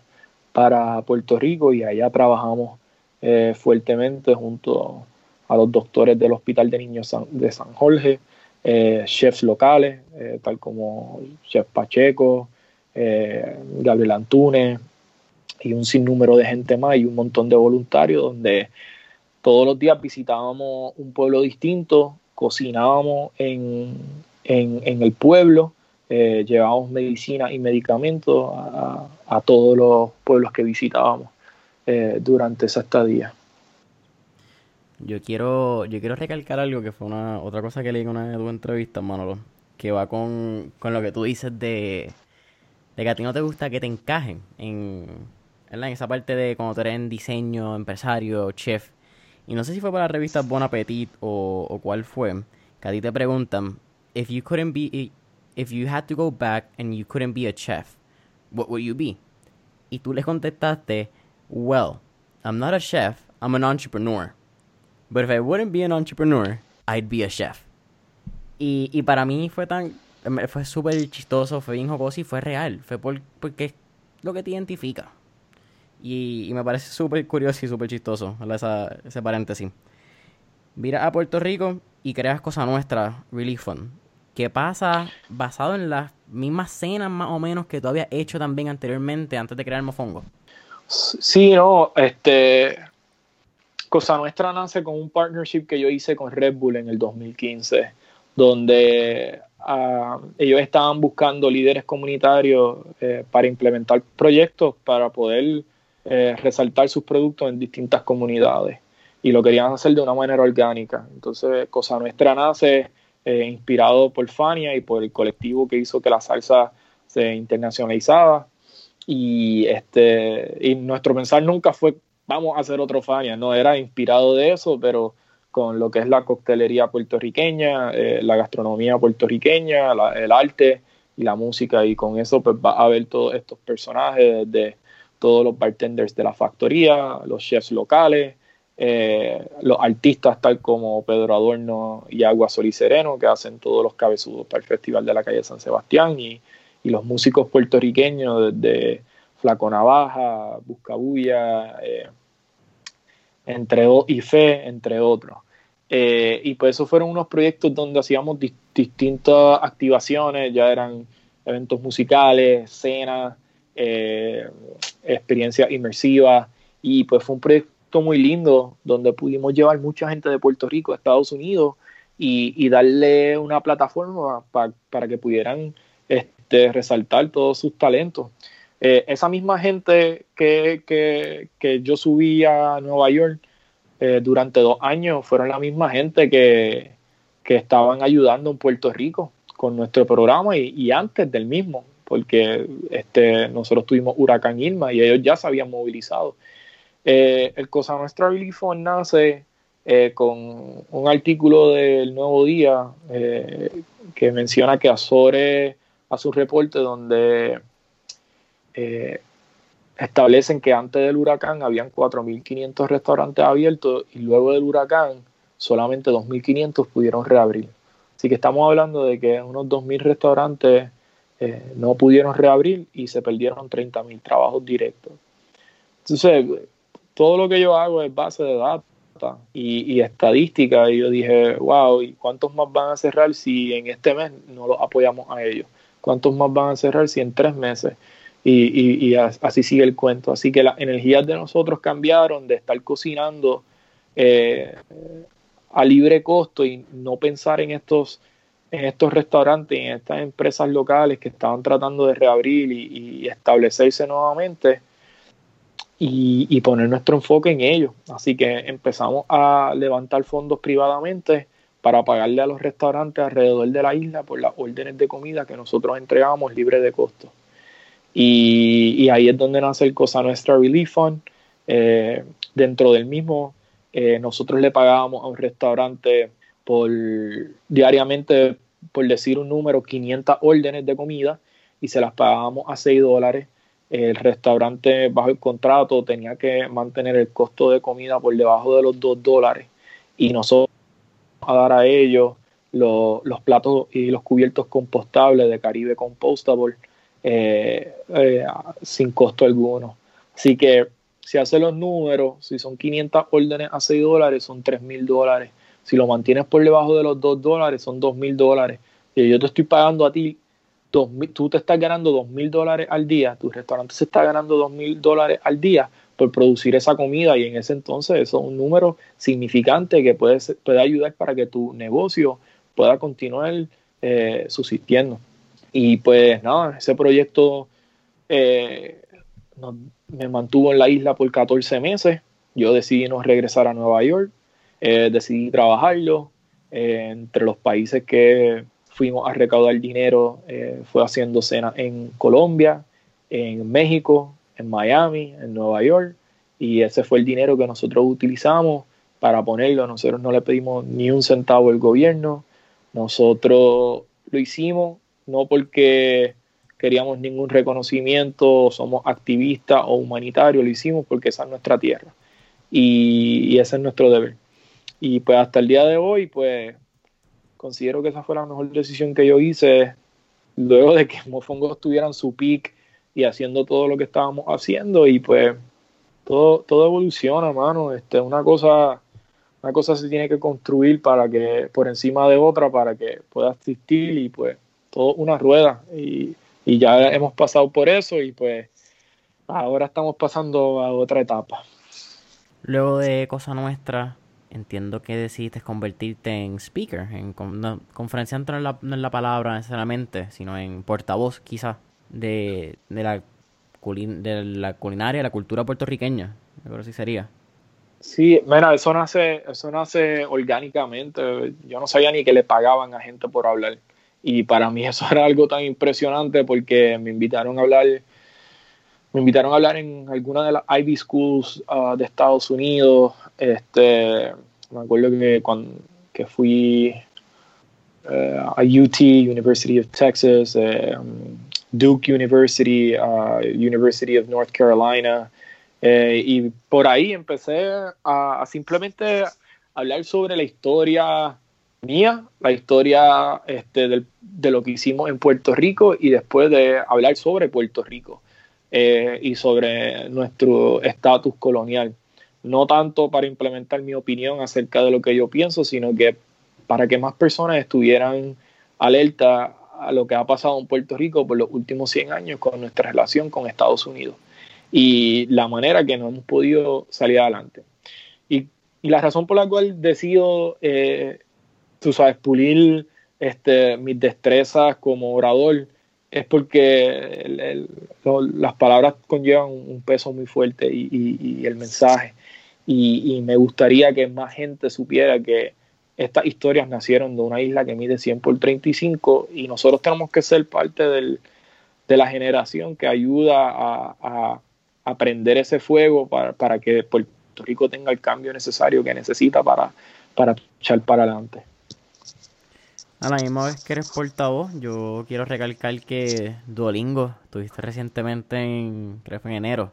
para Puerto Rico y allá trabajamos eh, fuertemente junto a los doctores del Hospital de Niños de San Jorge, eh, chefs locales, tal como Chef Pacheco, Gabriel Antunes y un sinnúmero de gente más y un montón de voluntarios donde todos los días visitábamos un pueblo distinto, cocinábamos en, el pueblo, eh, llevábamos medicina y medicamentos a, todos los pueblos que visitábamos eh, durante esa estadía. Yo quiero, yo quiero recalcar algo que fue una otra cosa que leí en una de tus entrevistas, Manolo, que va con, lo que tú dices de, de que a ti no te gusta que te encajen en, en esa parte de cuando tú eres en diseño, empresario, chef, y no sé si fue para la revista Bon Appetit o, o cuál fue, que a ti te preguntan, if you couldn't be, if you had to go back and you couldn't be a chef, what would you be? Y tú le contestaste, well, I'm not a chef, I'm an entrepreneur. But if I wouldn't be an entrepreneur, I'd be a chef. Y, y para mí fue tan, fue súper chistoso, fue bien jocoso y fue real. Fue por, porque es lo que te identifica. Y, me parece súper curioso y súper chistoso ese paréntesis. Mira a Puerto Rico y creas Cosa Nuestra, really fun. ¿Qué pasa basado en las mismas cenas más o menos que tú habías hecho también anteriormente antes de crear Mofongo? Sí, no, este... Cosa Nuestra nace con un partnership que yo hice con Red Bull en el 2015, donde ah, ellos estaban buscando líderes comunitarios eh, para implementar proyectos para poder eh, resaltar sus productos en distintas comunidades y lo querían hacer de una manera orgánica. Entonces, Cosa Nuestra nace eh, inspirado por Fania y por el colectivo que hizo que la salsa se internacionalizaba. Y, este, y nuestro pensar nunca fue vamos a hacer otro Fania, no era inspirado de eso, pero con lo que es la coctelería puertorriqueña, eh, la gastronomía puertorriqueña, el arte y la música, y con eso pues va a ver todos estos personajes de todos los bartenders de la factoría, los chefs locales, eh, los artistas tal como Pedro Adorno y Agua Sol y Sereno, que hacen todos los cabezudos para el Festival de la Calle San Sebastián, y, los músicos puertorriqueños de Flaco Navaja, Buscabulla, eh, entre, y Fe, entre otros. Eh, y pues esos fueron unos proyectos donde hacíamos distintas activaciones, ya eran eventos musicales, cenas, eh, experiencia inmersiva y pues fue un proyecto muy lindo donde pudimos llevar mucha gente de Puerto Rico a Estados Unidos y, darle una plataforma para que pudieran este, resaltar todos sus talentos. Eh, esa misma gente que, yo subí a Nueva York eh, durante dos años fueron la misma gente que, que estaban ayudando en Puerto Rico con nuestro programa y antes del mismo porque este, nosotros tuvimos Huracán Irma y ellos ya se habían movilizado. Eh, el Cosa Nuestra Relief nace eh, con un artículo del Nuevo Día eh, que menciona que Azores hace un reporte donde establecen que antes del huracán habían 4.500 restaurantes abiertos y luego del huracán solamente 2.500 pudieron reabrir. Así que estamos hablando de que unos 2.000 restaurantes eh, no pudieron reabrir y se perdieron 30 mil trabajos directos. Entonces, todo lo que yo hago es base de data y, y, estadística. Y yo dije, wow, ¿y cuántos más van a cerrar si en este mes no los apoyamos a ellos? ¿Cuántos más van a cerrar si en tres meses? Y, y, así sigue el cuento. Así que las energías de nosotros cambiaron de estar cocinando eh, a libre costo y no pensar en estos en estos restaurantes y en estas empresas locales que estaban tratando de reabrir y, establecerse nuevamente y, poner nuestro enfoque en ellos. Así que empezamos a levantar fondos privadamente para pagarle a los restaurantes alrededor de la isla por las órdenes de comida que nosotros entregamos libre de costo. Y, ahí es donde nace el Cosa Nuestra Relief Fund. Eh, dentro del mismo, eh, nosotros le pagábamos a un restaurante diariamente, por decir un número, 500 órdenes de comida y se las pagábamos a 6 dólares. El restaurante bajo el contrato tenía que mantener el costo de comida por debajo de los 2 dólares y nosotros a dar a ellos los, platos y los cubiertos compostables de Caribe Compostable eh, eh, sin costo alguno. Así que si hace los números, si son 500 órdenes a 6 dólares, son 3 mil dólares si lo mantienes por debajo de los 2 dólares, son 2 mil dólares. Y yo te estoy pagando a ti, tú te estás ganando 2 mil dólares al día, tu restaurante se está ganando 2 mil dólares al día por producir esa comida y en ese entonces eso es un número significante que puede, puede ayudar para que tu negocio pueda continuar eh, subsistiendo. Y pues nada, ese proyecto eh, me mantuvo en la isla por 14 meses. Yo decidí no regresar a Nueva York. Eh, decidí trabajarlo. Eh, entre los países que fuimos a recaudar dinero eh, fue haciendo cena en Colombia, en México, en Miami, en Nueva York. Y ese fue el dinero que nosotros utilizamos para ponerlo. Nosotros no le pedimos ni un centavo al gobierno. Nosotros lo hicimos no porque queríamos ningún reconocimiento, somos activistas o humanitarios, lo hicimos porque esa es nuestra tierra y ese es nuestro deber. Y pues hasta el día de hoy, pues considero que esa fue la mejor decisión que yo hice luego de que Mofongo estuvieran su peak y haciendo todo lo que estábamos haciendo y pues todo, todo evoluciona, mano. Este, una cosa, una cosa se tiene que construir para que, por encima de otra, para que pueda existir y pues todo una rueda y, y ya hemos pasado por eso y pues ahora estamos pasando a otra etapa. Luego de Cosa Nuestra, entiendo que decidiste convertirte en speaker, en no, conferenciante no es, la, palabra necesariamente, sino en portavoz quizás de, de, la, de la culinaria, la cultura puertorriqueña, creo que sí sería. Sí, mira, eso nace, eso nace orgánicamente. Yo no sabía ni que le pagaban a gente por hablar. Y para mí eso era algo tan impresionante porque me invitaron a hablar, me invitaron a hablar en alguna de las Ivy Schools ah, de Estados Unidos, este, me acuerdo que cuando que fui eh, a UT, University of Texas, eh, Duke University, uh, University of North Carolina, eh, y por ahí empecé a, simplemente hablar sobre la historia mía, la historia este, de lo que hicimos en Puerto Rico y después de hablar sobre Puerto Rico y sobre nuestro estatus colonial no tanto para implementar mi opinión acerca de lo que yo pienso, sino que para que más personas estuvieran alerta a lo que ha pasado en Puerto Rico por los últimos 100 años con nuestra relación con Estados Unidos y la manera que no hemos podido salir adelante. Y, la razón por la cual decido, eh, tú sabes, pulir este, mis destrezas como orador es porque las palabras conllevan un peso muy fuerte y el mensaje y, me gustaría que más gente supiera que estas historias nacieron de una isla que mide 100 por 35 y nosotros tenemos que ser parte del, de la generación que ayuda a, a, a ese fuego para, para, que Puerto Rico tenga el cambio necesario que necesita para, para echar para adelante. A la misma vez que eres portavoz, yo quiero recalcar que Duolingo, tuviste recientemente en, creo en enero,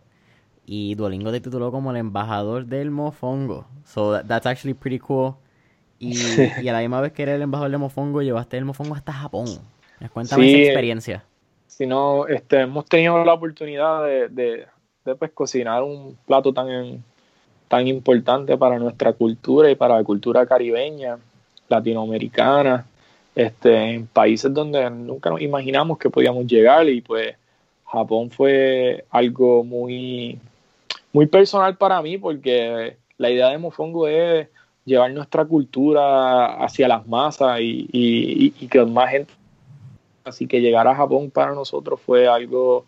y Duolingo te tituló como el embajador del mofongo. So that's actually pretty cool. Y, y, a la misma vez que eres el embajador del mofongo, llevaste el mofongo hasta Japón. Cuéntame esa experiencia. Si no, este, hemos tenido la oportunidad de, de, de pues, cocinar un plato tan, tan importante para nuestra cultura y para la cultura caribeña, latinoamericana, este, en países donde nunca nos imaginamos que podíamos llegar y pues Japón fue algo muy muy personal para mí porque la idea de Mofongo es llevar nuestra cultura hacia las masas y, que más gente. Así que llegar a Japón para nosotros fue algo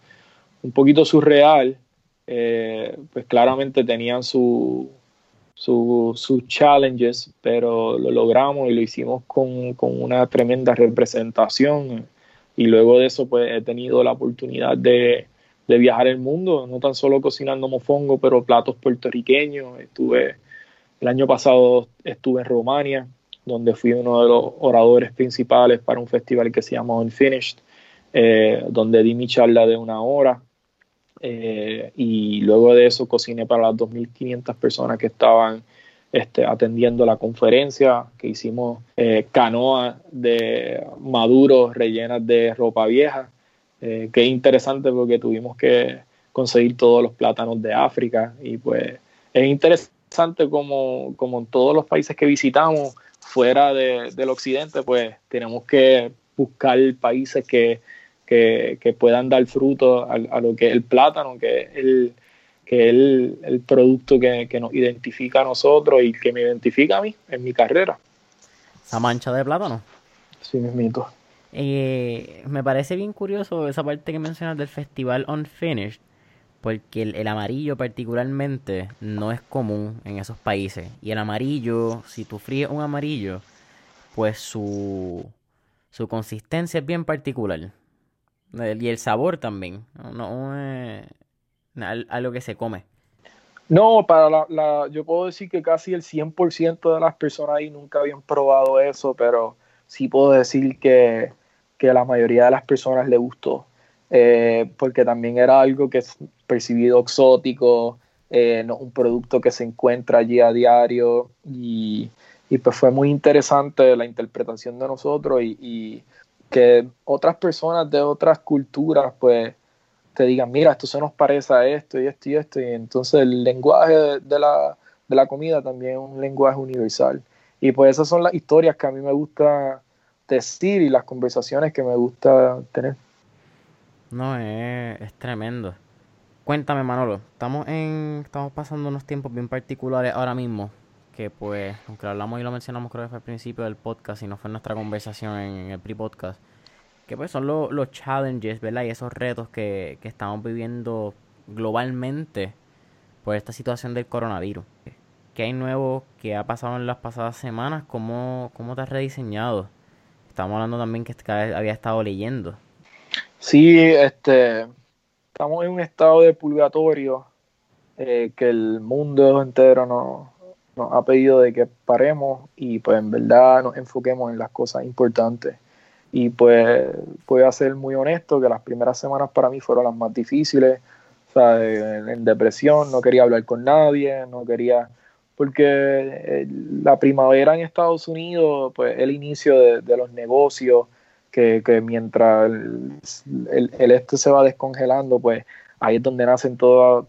un poquito surreal. Eh, pues claramente tenían su, sus challenges, pero lo logramos y lo hicimos con, con, una tremenda representación. Y luego de eso, pues he tenido la oportunidad de, de viajar el mundo, no tan solo cocinando mofongo, pero platos puertorriqueños. Estuve el año pasado estuve en Rumania, donde fui uno de los oradores principales para un festival que se llama Unfinished, eh, donde di mi charla de una hora. Eh, y luego de eso cociné para las 2.500 personas que estaban este, atendiendo la conferencia, que hicimos eh, canoas de maduros rellenas de ropa vieja, que es interesante porque tuvimos que conseguir todos los plátanos de África y pues es interesante como, como en todos los países que visitamos fuera del occidente, pues tenemos que buscar países que, que, puedan dar fruto a, lo que es el plátano, que es el, que el, el producto que, nos identifica a nosotros y que me identifica a mí en mi carrera. Esa mancha de plátano. Sí, mismito. Eh, me parece bien curioso esa parte que mencionas del festival Unfinished, porque el, amarillo particularmente no es común en esos países. Y el amarillo, si tú fríes un amarillo, pues su, su consistencia es bien particular. Y el sabor también. No, es algo que se come. No, para la, yo puedo decir que casi el 100% de las personas ahí nunca habían probado eso, pero sí puedo decir que, que a la mayoría de las personas le gustó. Eh, porque también era algo que es percibido exótico, eh, no, un producto que se encuentra allí a diario y, pues fue muy interesante la interpretación de nosotros y, y, que otras personas de otras culturas pues te digan, mira, esto se nos parece a esto y esto y esto y entonces el lenguaje de la, de la comida también es un lenguaje universal y pues esas son las historias que a mí me gusta decir y las conversaciones que me gusta tener. No, es, es tremendo. Cuéntame, Manolo. Estamos en, estamos pasando unos tiempos bien particulares ahora mismo. Que pues, aunque lo hablamos y lo mencionamos creo que fue al principio del podcast y no fue nuestra conversación en el pre-podcast. Que pues son los challenges, ¿verdad? Y esos retos que, que estamos viviendo globalmente por esta situación del coronavirus. ¿Qué hay nuevo que ha pasado en las pasadas semanas? ¿Cómo, cómo te has rediseñado? Estamos hablando también que había estado leyendo. Sí, este, estamos en un estado de purgatorio eh, que el mundo entero nos, nos, ha pedido de que paremos y pues en verdad nos enfoquemos en las cosas importantes. Y pues voy ser muy honesto que las primeras semanas para mí fueron las más difíciles, o sea, en, depresión, no quería hablar con nadie, no quería, porque eh, la primavera en Estados Unidos, pues el inicio de, los negocios, que, mientras el, este se va descongelando, pues ahí es donde nacen todos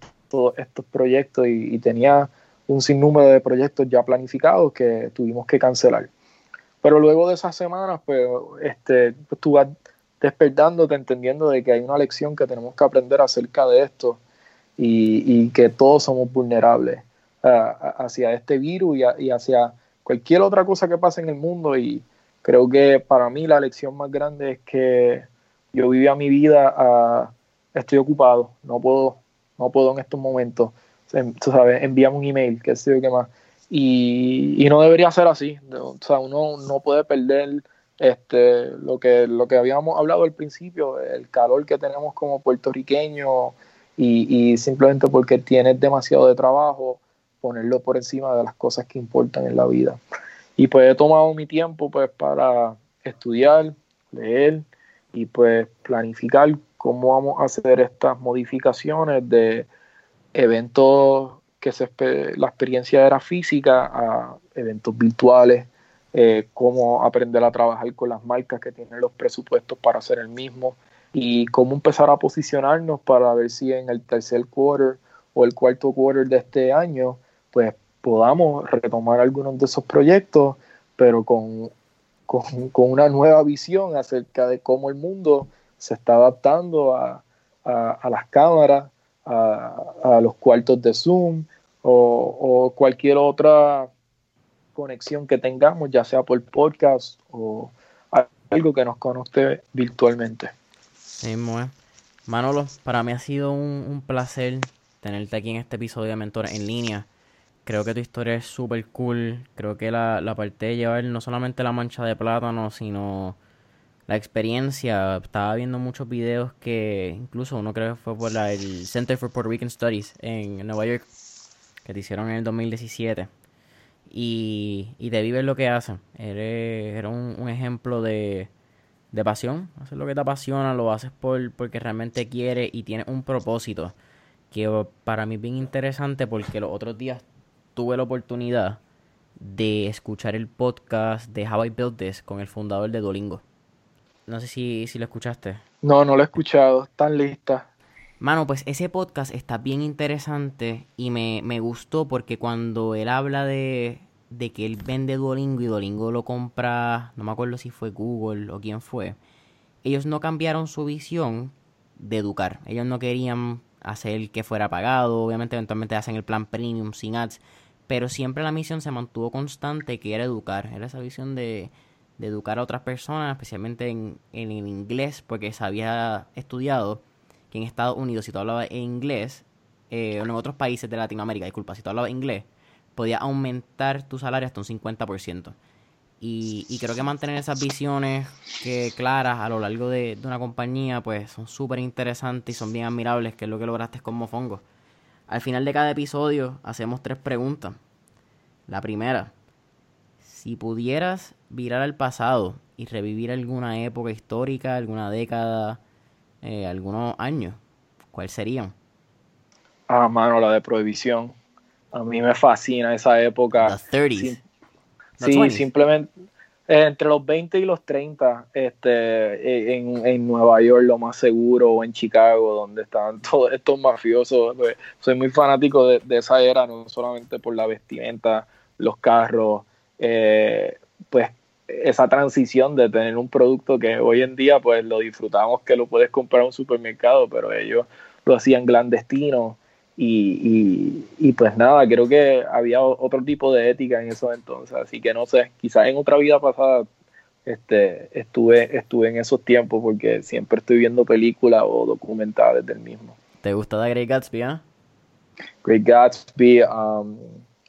estos proyectos y, tenía un sinnúmero de proyectos ya planificados que tuvimos que cancelar. Pero luego de esas semanas, pues, este, pues tú vas despertándote, entendiendo de que hay una lección que tenemos que aprender acerca de esto y, que todos somos vulnerables hacia este virus y, y, hacia cualquier otra cosa que pase en el mundo. Y, Creo que para mí la lección más grande es que yo vivía mi vida, estoy ocupado, no puedo, no puedo en estos momentos, tú sabes, envíame un email, qué sé yo qué más. Y, no debería ser así, o sea, uno no puede perder este, lo, que, lo que habíamos hablado al principio, el calor que tenemos como puertorriqueños y, y simplemente porque tienes demasiado de trabajo, ponerlo por encima de las cosas que importan en la vida. Y pues he tomado mi tiempo pues para estudiar, leer y pues planificar cómo vamos a hacer estas modificaciones de eventos que se, la experiencia era física a eventos virtuales, eh, cómo aprender a trabajar con las marcas que tienen los presupuestos para hacer el mismo y cómo empezar a posicionarnos para ver si en el tercer quarter o el cuarto quarter de este año pues podamos retomar algunos de esos proyectos, pero con, una nueva visión acerca de cómo el mundo se está adaptando a, las cámaras, a, los cuartos de Zoom o, cualquier otra conexión que tengamos, ya sea por podcast o algo que nos conozca virtualmente. Sí, muy Manolo, para mí ha sido un, placer tenerte aquí en este episodio de Mentores en línea. Creo que tu historia es súper cool. Creo que la, la parte de llevar no solamente la mancha de plátano, sino la experiencia. Estaba viendo muchos videos que incluso uno creo que fue por la, el Center for Puerto Rican Studies en Nueva York, que te hicieron en el 2017. Y, y de ver lo que hacen. Era un, ejemplo de, de pasión. Hacer lo que te apasiona, lo haces por, porque realmente quieres y tienes un propósito. Que para mí es bien interesante porque los otros días tuve la oportunidad de escuchar el podcast de How I Built This con el fundador de Dolingo. No sé si, si lo escuchaste. No, no lo he escuchado. Están lista. Mano, pues ese podcast está bien interesante y me, me gustó porque cuando él habla de, de que él vende Duolingo y Duolingo lo compra, no me acuerdo si fue Google o quién fue, ellos no cambiaron su visión de educar. Ellos no querían hacer que fuera pagado, obviamente eventualmente hacen el plan premium sin ads, pero siempre la misión se mantuvo constante que era educar, era esa visión de de educar a otras personas, especialmente en, en, inglés, porque se había estudiado que en Estados Unidos, si tú hablabas inglés, eh, o en otros países de Latinoamérica, disculpa, si tú hablabas inglés, podía aumentar tu salario hasta un 50%. Y, y creo que mantener esas visiones que claras a lo largo de, de una compañía, pues son súper interesantes y son bien admirables, que es lo que lograste con Mofongo. Al final de cada episodio hacemos tres preguntas. La primera, si pudieras virar al pasado y revivir alguna época histórica, alguna década, eh, algunos años, ¿cuáles serían? Ah, mano, la de prohibición. A mí me fascina esa época. sí, simplemente entre los 20 y los 30, este, eh, en, en, Nueva York, lo más seguro, o en Chicago, donde estaban todos estos mafiosos. Pues, soy muy fanático de, de, esa era, no solamente por la vestimenta, los carros, eh, pues esa transición de tener un producto que hoy en día pues lo disfrutamos que lo puedes comprar en un supermercado, pero ellos lo hacían clandestino y, y, pues nada, creo que había otro tipo de ética en eso entonces, así que no sé, quizás en otra vida pasada este, estuve, estuve en esos tiempos porque siempre estoy viendo películas o documentales del mismo. ¿Te gusta The Great Gatsby? Ah? Great Gatsby, um,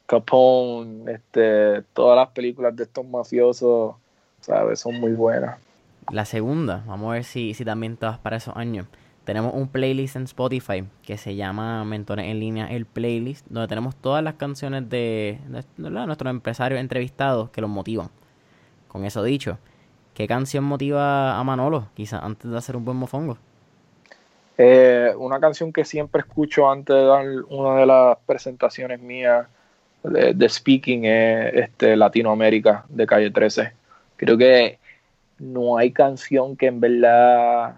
Capone, este, todas las películas de estos mafiosos, ¿sabes? Son muy buenas. La segunda, vamos a ver si, si también te vas para esos años. Tenemos un playlist en Spotify que se llama Mentores en línea, el playlist, donde tenemos todas las canciones de, nuestros empresarios entrevistados que los motivan. Con eso dicho, ¿qué canción motiva a Manolo, quizás antes de hacer un buen mofongo? Eh, una canción que siempre escucho antes de dar una de las presentaciones mías de, speaking es este, Latinoamérica de Calle 13. Creo que no hay canción que en verdad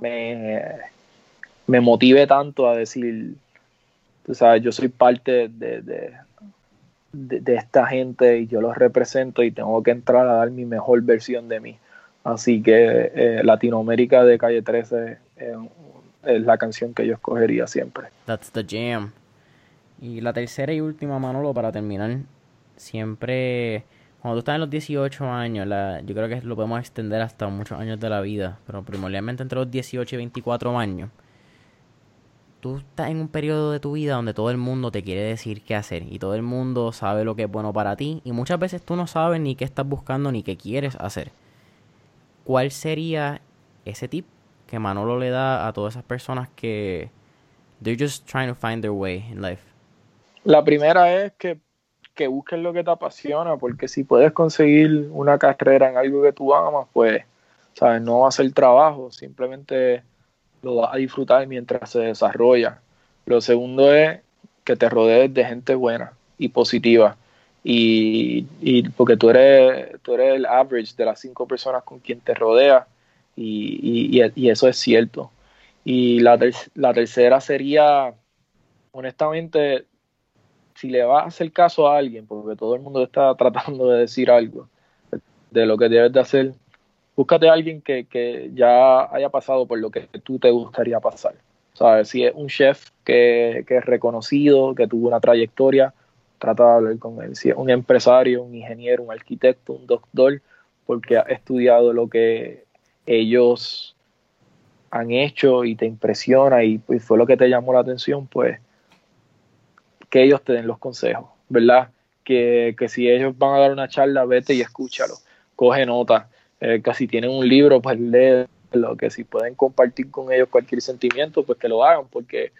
me, me motive tanto a decir, tú sabes, yo soy parte de, de, de, esta gente y yo los represento y tengo que entrar a dar mi mejor versión de mí. Así que eh, Latinoamérica de Calle 13 es la canción que yo escogería siempre. That's the jam. Y la tercera y última, Manolo, para terminar, siempre, cuando tú estás en los 18 años, yo creo que lo podemos extender hasta muchos años de la vida, pero primordialmente entre los 18 y 24 años, tú estás en un periodo de tu vida donde todo el mundo te quiere decir qué hacer y todo el mundo sabe lo que es bueno para ti y muchas veces tú no sabes ni qué estás buscando ni qué quieres hacer. ¿Cuál sería ese tip que Manolo le da a todas esas personas que they're just trying to find their way in life? La primera es que, que busques lo que te apasiona, porque si puedes conseguir una carrera en algo que tú amas, pues, ¿sabes? No va a ser trabajo, simplemente lo vas a disfrutar mientras se desarrolla. Lo segundo es que te rodees de gente buena y positiva. Y, y porque tú eres, tú eres el average de las cinco personas con quien te rodeas y, y, eso es cierto. Y la tercera sería, honestamente, si le vas a hacer caso a alguien, porque todo el mundo está tratando de decir algo de lo que debes de hacer, búscate a alguien que, ya haya pasado por lo que tú te gustaría pasar. ¿Sabes? Si es un chef que, es reconocido, que tuvo una trayectoria, trata de hablar con él. Si es un empresario, un ingeniero, un arquitecto, un doctor, porque ha estudiado lo que ellos han hecho y te impresiona y pues, fue lo que te llamó la atención, pues que ellos te den los consejos, ¿verdad? Que, si ellos van a dar una charla, vete y escúchalo, coge nota, eh, que si tienen un libro, pues léelo, que si pueden compartir con ellos cualquier sentimiento, pues que lo hagan, porque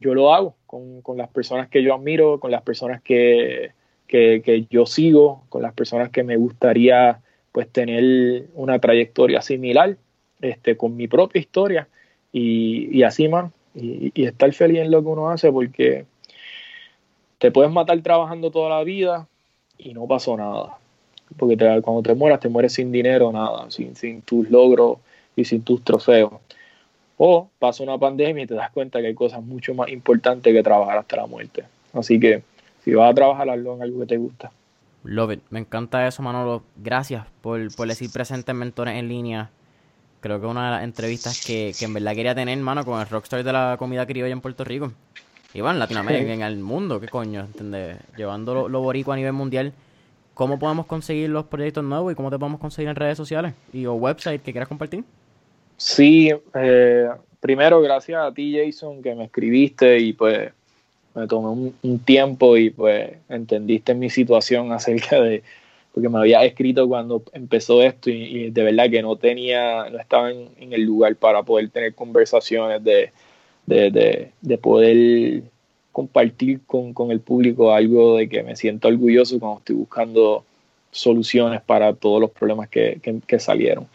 yo lo hago con, las personas que yo admiro, con las personas que, que, yo sigo, con las personas que me gustaría pues tener una trayectoria similar, este, con mi propia historia y, y así, man, y, estar feliz en lo que uno hace porque te puedes matar trabajando toda la vida y no pasó nada. Porque cuando te mueras, te mueres sin dinero, nada, sin, sin tus logros y sin tus trofeos. O pasa una pandemia y te das cuenta que hay cosas mucho más importantes que trabajar hasta la muerte. Así que si vas a trabajar, hazlo en algo que te gusta. Love it. Me encanta eso, Manolo. Gracias por, por decir presente en Mentores en Línea. Creo que una de las entrevistas que, que en verdad quería tener, mano, con el rockstar de la comida criolla en Puerto Rico y bueno, en Latinoamérica, en el mundo, ¿qué coño? ¿Entiendes? Llevando lo, lo borico a nivel mundial. ¿Cómo podemos conseguir los proyectos nuevos y cómo te podemos conseguir en redes sociales y o website que quieras compartir? Sí, eh, primero gracias a ti Jason que me escribiste y pues me tomé un, tiempo y pues entendiste mi situación acerca de, porque me había escrito cuando empezó esto y, de verdad que no tenía, no estaba en, el lugar para poder tener conversaciones de, de, poder compartir con, el público algo de que me siento orgulloso cuando estoy buscando soluciones para todos los problemas que, salieron.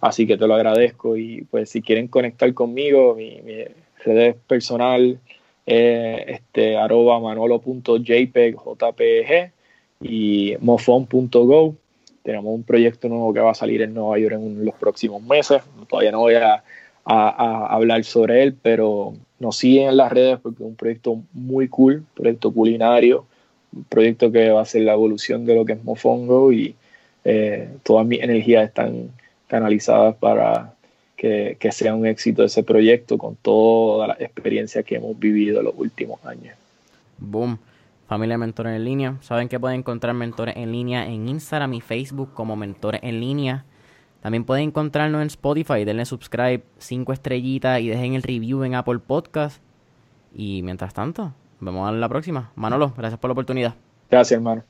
Así que te lo agradezco y pues si quieren conectar conmigo, mi, mi red personal es este, arroba manolo.jpg jpg y mofon.go. Tenemos un proyecto nuevo que va a salir en Nueva York en los próximos meses. Todavía no voy a a, hablar sobre él, pero nos siguen en las redes porque es un proyecto muy cool, proyecto culinario, un proyecto que va a ser la evolución de lo que es Mofongo y eh, todas mis energías están canalizadas para que, que, sea un éxito ese proyecto con toda la experiencia que hemos vivido en los últimos años. Boom. Familia Mentores en Línea. Saben que pueden encontrar mentores en línea en Instagram y Facebook como Mentores en Línea. También pueden encontrarnos en Spotify, denle subscribe, 5 estrellitas y dejen el review en Apple Podcast. Y mientras tanto, nos vemos a la próxima. Manolo, gracias por la oportunidad. Gracias, hermano.